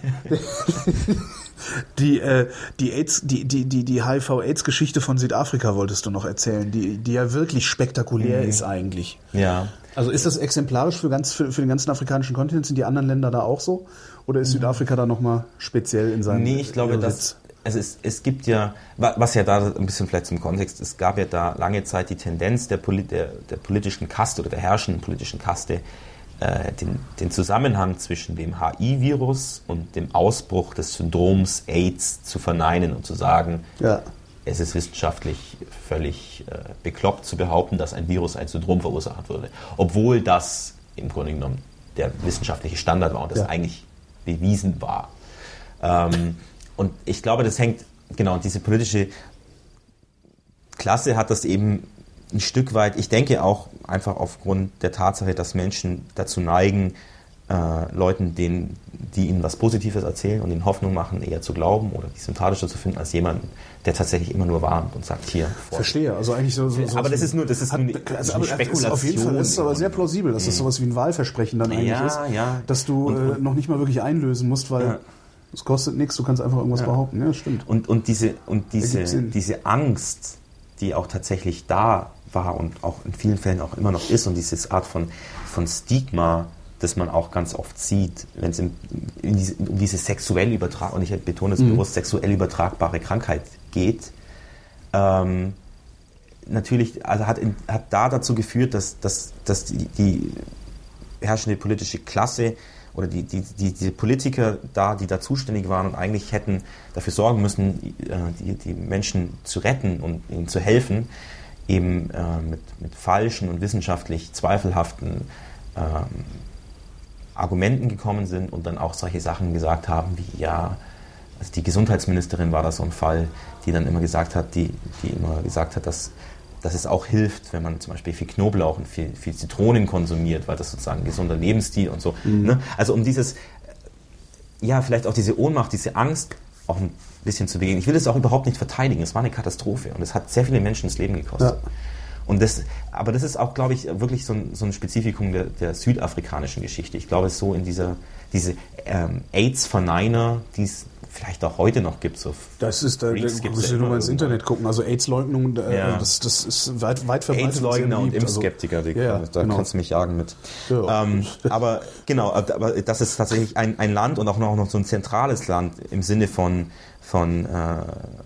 die, äh, die, AIDS, die, die, die, die HIV-AIDS-Geschichte von Südafrika wolltest du noch erzählen, die, die ja wirklich spektakulär mhm. ist eigentlich. Ja. Also ist das exemplarisch für, ganz, für, für den ganzen afrikanischen Kontinent? Sind die anderen Länder da auch so? Oder ist mhm. Südafrika da nochmal speziell in seinem Nee, ich glaube, dass also es, es gibt ja, was ja da ein bisschen vielleicht zum Kontext, es gab ja da lange Zeit die Tendenz der, der, der politischen Kaste oder der herrschenden politischen Kaste, äh, den, den, Zusammenhang zwischen dem HI-Virus und dem Ausbruch des Syndroms AIDS zu verneinen und zu sagen, ja. Es ist wissenschaftlich völlig äh, bekloppt zu behaupten, dass ein Virus ein Syndrom verursacht würde. Obwohl das im Grunde genommen der wissenschaftliche Standard war und das ja. eigentlich bewiesen war. Ähm, und ich glaube, das hängt, genau, diese politische Klasse hat das eben ein Stück weit, ich denke auch einfach aufgrund der Tatsache, dass Menschen dazu neigen, äh, Leuten, denen, die ihnen was Positives erzählen und ihnen Hoffnung machen, eher zu glauben oder die sympathischer zu finden als jemanden, der tatsächlich immer nur warnt und sagt hier. Vor. Verstehe, also eigentlich so. so, aber das ist nur, das ist nur also eine Spekulation. auf jeden Fall ist es aber sehr plausibel, dass das mhm. sowas wie ein Wahlversprechen dann eigentlich ja, ist, ja. dass du und, und, äh, noch nicht mal wirklich einlösen musst, weil ja. es kostet nichts, du kannst einfach irgendwas ja. behaupten. Ja, stimmt. Und, und diese und diese diese Angst, die auch tatsächlich da war und auch in vielen Fällen auch immer noch ist und diese Art von, von Stigma, das man auch ganz oft sieht, wenn es diese, um diese sexuell übertragbare, und ich betone es mhm. bewusst, sexuell übertragbare Krankheit geht, ähm, natürlich also hat, in, hat da dazu geführt, dass, dass, dass die, die herrschende politische Klasse oder die, die, die, die Politiker da, die da zuständig waren und eigentlich hätten dafür sorgen müssen, äh, die, die Menschen zu retten und ihnen zu helfen, eben äh, mit, mit falschen und wissenschaftlich zweifelhaften ähm, Argumenten gekommen sind und dann auch solche Sachen gesagt haben wie, ja, also die Gesundheitsministerin war da so ein Fall, die dann immer gesagt hat, die, die immer gesagt hat, dass, dass es auch hilft, wenn man zum Beispiel viel Knoblauch und viel, viel Zitronen konsumiert, weil das sozusagen ein gesunder Lebensstil und so. Mhm. Ne? Also um dieses, ja, vielleicht auch diese Ohnmacht, diese Angst auch ein bisschen zu begegnen. Ich will das auch überhaupt nicht verteidigen. Es war eine Katastrophe und es hat sehr viele Menschen das Leben gekostet. Ja. Und das, aber das ist auch, glaube ich, wirklich so ein, so ein Spezifikum der, der, südafrikanischen Geschichte. Ich glaube, es so in dieser diese ähm, AIDS-Verneiner, die es vielleicht auch heute noch gibt. So das ist, da, musst du nur mal ins Internet gucken. Also AIDS-Leugnung, äh, ja. das, das ist weit, weit verbreitet. AIDS-Leugner und also Impfskeptiker, die, ja, da genau. kannst du mich jagen mit. Ähm, aber genau, aber das ist tatsächlich ein, ein Land und auch noch, noch so ein zentrales Land im Sinne von von äh,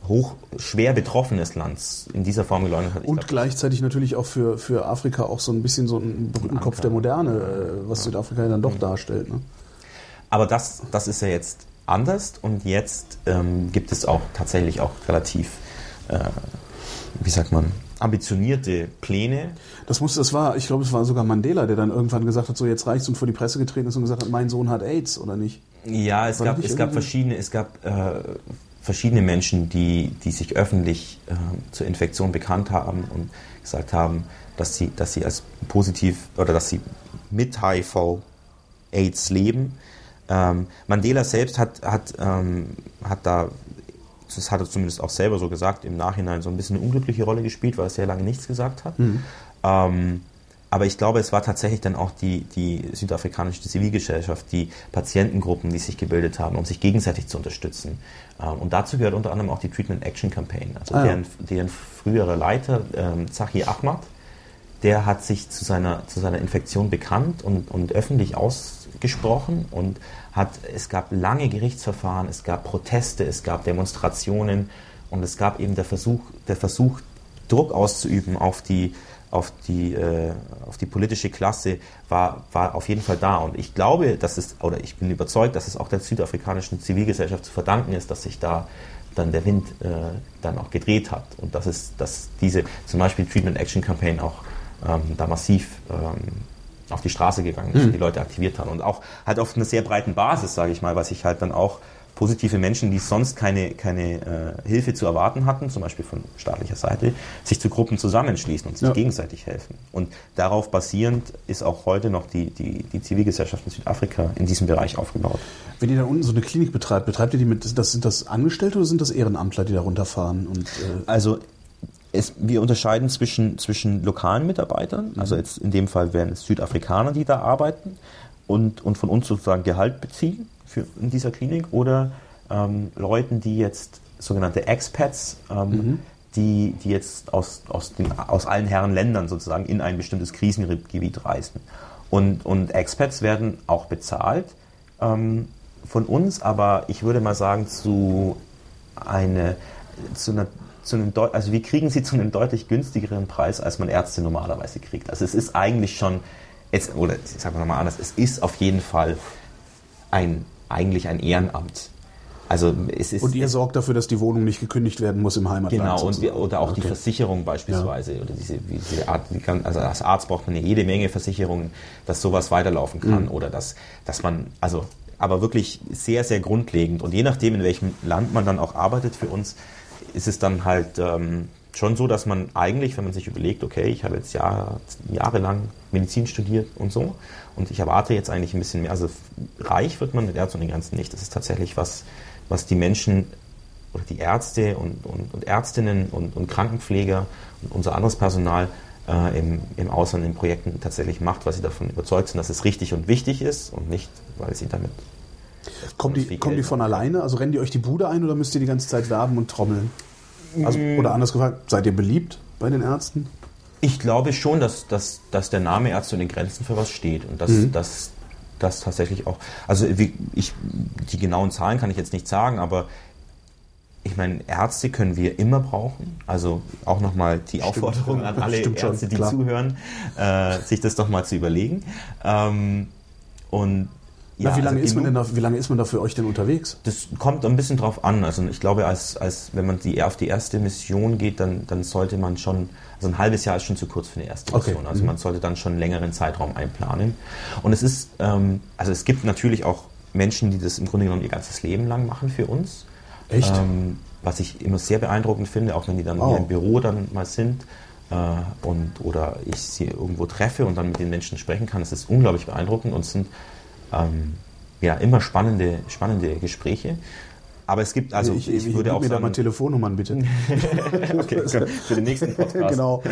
hoch schwer betroffenes Land in dieser Form geleugnet hat. Und glaub, gleichzeitig natürlich auch für, für Afrika auch so ein bisschen so ein Brückenkopf der Moderne, äh, was Südafrika dann doch mhm. darstellt. Ne? Aber das, das ist ja jetzt anders und jetzt ähm, gibt es auch tatsächlich auch relativ, äh, wie sagt man, ambitionierte Pläne. Das muss, das war, ich glaube, es war sogar Mandela, der dann irgendwann gesagt hat, so jetzt reicht's und vor die Presse getreten ist und gesagt hat, mein Sohn hat AIDS oder nicht? Ja, es gab, es gab verschiedene, es gab äh, verschiedene Menschen, die, die sich öffentlich äh, zur Infektion bekannt haben und gesagt haben, dass sie, dass sie als positiv oder dass sie mit HIV AIDS leben. Ähm, Mandela selbst hat, hat, ähm, hat da, das hat er zumindest auch selber so gesagt, im Nachhinein so ein bisschen eine unglückliche Rolle gespielt, weil er sehr lange nichts gesagt hat. Mhm. Ähm, aber ich glaube, es war tatsächlich dann auch die, die südafrikanische Zivilgesellschaft, die Patientengruppen, die sich gebildet haben, um sich gegenseitig zu unterstützen. Ähm, und dazu gehört unter anderem auch die Treatment Action Campaign. Also ah, deren, deren früherer Leiter, ähm, Zahi Ahmad, der hat sich zu seiner, zu seiner Infektion bekannt und, und öffentlich ausgesprochen und hat, es gab lange Gerichtsverfahren, es gab Proteste, es gab Demonstrationen und es gab eben der Versuch, der Versuch, Druck auszuüben auf die, auf die, äh, auf die politische Klasse war, war auf jeden Fall da. Und ich glaube, dass es, oder ich bin überzeugt, dass es auch der südafrikanischen Zivilgesellschaft zu verdanken ist, dass sich da dann der Wind äh, dann auch gedreht hat. Und dass es, dass diese zum Beispiel Treatment Action Campaign auch ähm, da massiv ähm, auf die Straße gegangen ist mhm. und die Leute aktiviert haben. Und auch halt auf einer sehr breiten Basis, sage ich mal, was ich halt dann auch positive Menschen, die sonst keine, keine äh, Hilfe zu erwarten hatten, zum Beispiel von staatlicher Seite, sich zu Gruppen zusammenschließen und sich ja. gegenseitig helfen. Und darauf basierend ist auch heute noch die, die, die Zivilgesellschaft in Südafrika in diesem Bereich aufgebaut. Wenn ihr da unten so eine Klinik betreibt, betreibt ihr die mit, das, sind das Angestellte oder sind das Ehrenamtler, die da runterfahren? Und, äh also es, wir unterscheiden zwischen, zwischen lokalen Mitarbeitern, also mhm. jetzt in dem Fall wären es Südafrikaner, die da arbeiten und, und von uns sozusagen Gehalt beziehen für, in dieser Klinik oder ähm, Leuten, die jetzt sogenannte Expats, ähm, mhm. die, die jetzt aus, aus, den, aus allen Herren Ländern sozusagen in ein bestimmtes Krisengebiet reisen. Und, und Expats werden auch bezahlt ähm, von uns, aber ich würde mal sagen, zu, eine, zu einer zu einem also wir kriegen sie zu einem deutlich günstigeren Preis, als man Ärzte normalerweise kriegt. Also es ist eigentlich schon, jetzt, oder ich sage mal anders, es ist auf jeden Fall ein eigentlich ein Ehrenamt. Also es ist, und ihr sorgt dafür, dass die Wohnung nicht gekündigt werden muss im Heimatland. Genau, und wir, oder auch okay. die Versicherung beispielsweise. Ja. Oder diese, diese Art, also als Arzt braucht man eine jede Menge Versicherungen, dass sowas weiterlaufen kann. Mhm. Oder dass, dass man, also aber wirklich sehr, sehr grundlegend. Und je nachdem, in welchem Land man dann auch arbeitet für uns, ist es dann halt ähm, schon so, dass man eigentlich, wenn man sich überlegt, okay, ich habe jetzt Jahr, jahrelang Medizin studiert und so und ich erwarte jetzt eigentlich ein bisschen mehr. Also reich wird man mit Ärzten und den Ganzen nicht. Das ist tatsächlich was, was die Menschen oder die Ärzte und, und, und Ärztinnen und, und, Krankenpfleger und unser anderes Personal äh, im, im Ausland in Projekten tatsächlich macht, weil sie davon überzeugt sind, dass es richtig und wichtig ist und nicht, weil sie damit. Kommen die, kommen die von alleine? Also rennen die euch die Bude ein oder müsst ihr die ganze Zeit werben und trommeln? Also, mm. oder anders gefragt, seid ihr beliebt bei den Ärzten? Ich glaube schon, dass, dass, dass der Name Ärzte und den Grenzen für was steht und dass, mhm. dass das tatsächlich auch, also wie, ich, die genauen Zahlen kann ich jetzt nicht sagen, aber ich meine, Ärzte können wir immer brauchen. Also auch nochmal die Stimmt, Aufforderung an alle Ärzte, schon, die klar. zuhören, äh, sich das doch mal zu überlegen. Ähm, und Ja, wie, lange also ist man denn da, wie lange ist man da für euch denn unterwegs? Das kommt ein bisschen drauf an. Also ich glaube, als, als wenn man die, auf die erste Mission geht, dann, dann sollte man schon, also ein halbes Jahr ist schon zu kurz für eine erste Mission. Okay. Also mhm. man sollte dann schon einen längeren Zeitraum einplanen. Und es ist, ähm, also es gibt natürlich auch Menschen, die das im Grunde genommen ihr ganzes Leben lang machen für uns. Echt? Ähm, was ich immer sehr beeindruckend finde, auch wenn die dann wow. hier im Büro dann mal sind äh, und oder ich sie irgendwo treffe und dann mit den Menschen sprechen kann, das ist unglaublich beeindruckend und sind ähm, ja immer spannende, spannende Gespräche. Aber es gibt, also ich, ich, ich würde auch mir sagen, da mal Telefonnummern bitte. okay, für den nächsten Podcast. genau.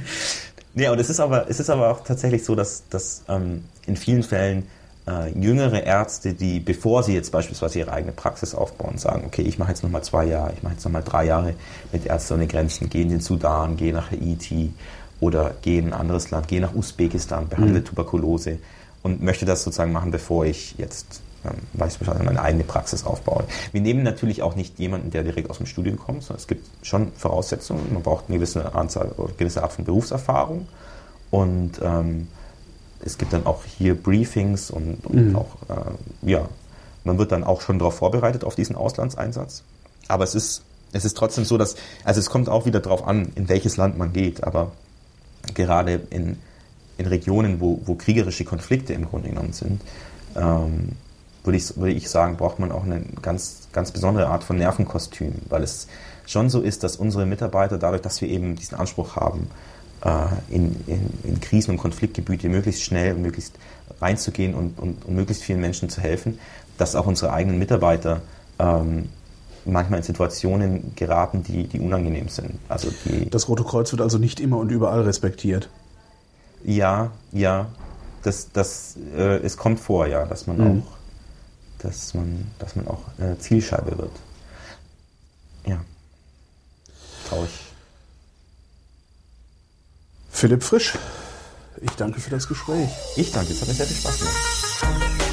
nee, und es ist aber, es ist aber auch tatsächlich so, dass, dass ähm, in vielen Fällen äh, jüngere Ärzte, die, bevor sie jetzt beispielsweise ihre eigene Praxis aufbauen, sagen, okay, ich mache jetzt nochmal zwei Jahre, ich mache jetzt nochmal drei Jahre mit Ärzte ohne Grenzen, gehe in den Sudan, gehe nach Haiti oder gehe in ein anderes Land, gehe nach Usbekistan, behandle mhm. Tuberkulose und möchte das sozusagen machen, bevor ich jetzt ähm, beispielsweise meine eigene Praxis aufbaue. Wir nehmen natürlich auch nicht jemanden, der direkt aus dem Studium kommt, sondern es gibt schon Voraussetzungen. Man braucht eine gewisse Anzahl, eine gewisse Art von Berufserfahrung und ähm, es gibt dann auch hier Briefings und, und mhm. auch, äh, ja, man wird dann auch schon darauf vorbereitet, auf diesen Auslandseinsatz. Aber es ist, es ist trotzdem so, dass, also es kommt auch wieder darauf an, in welches Land man geht, aber gerade in, in Regionen, wo, wo kriegerische Konflikte im Grunde genommen sind, ähm, würde, ich, würde ich sagen, braucht man auch eine ganz, ganz besondere Art von Nervenkostüm, weil es schon so ist, dass unsere Mitarbeiter, dadurch, dass wir eben diesen Anspruch haben, äh, in, in, in, Krisen- und Konfliktgebiete möglichst schnell und möglichst reinzugehen und, und, und, möglichst vielen Menschen zu helfen, dass auch unsere eigenen Mitarbeiter ähm, manchmal in Situationen geraten, die, die unangenehm sind. Also die, das Rote Kreuz wird also nicht immer und überall respektiert. Ja, ja. Das, das, äh, es kommt vor, ja, dass man mhm. auch, dass man, dass man auch äh, Zielscheibe wird. Ja. Traurig. Philipp Frisch, ich danke für das Gespräch. Ich danke, es hat mir sehr viel Spaß gemacht.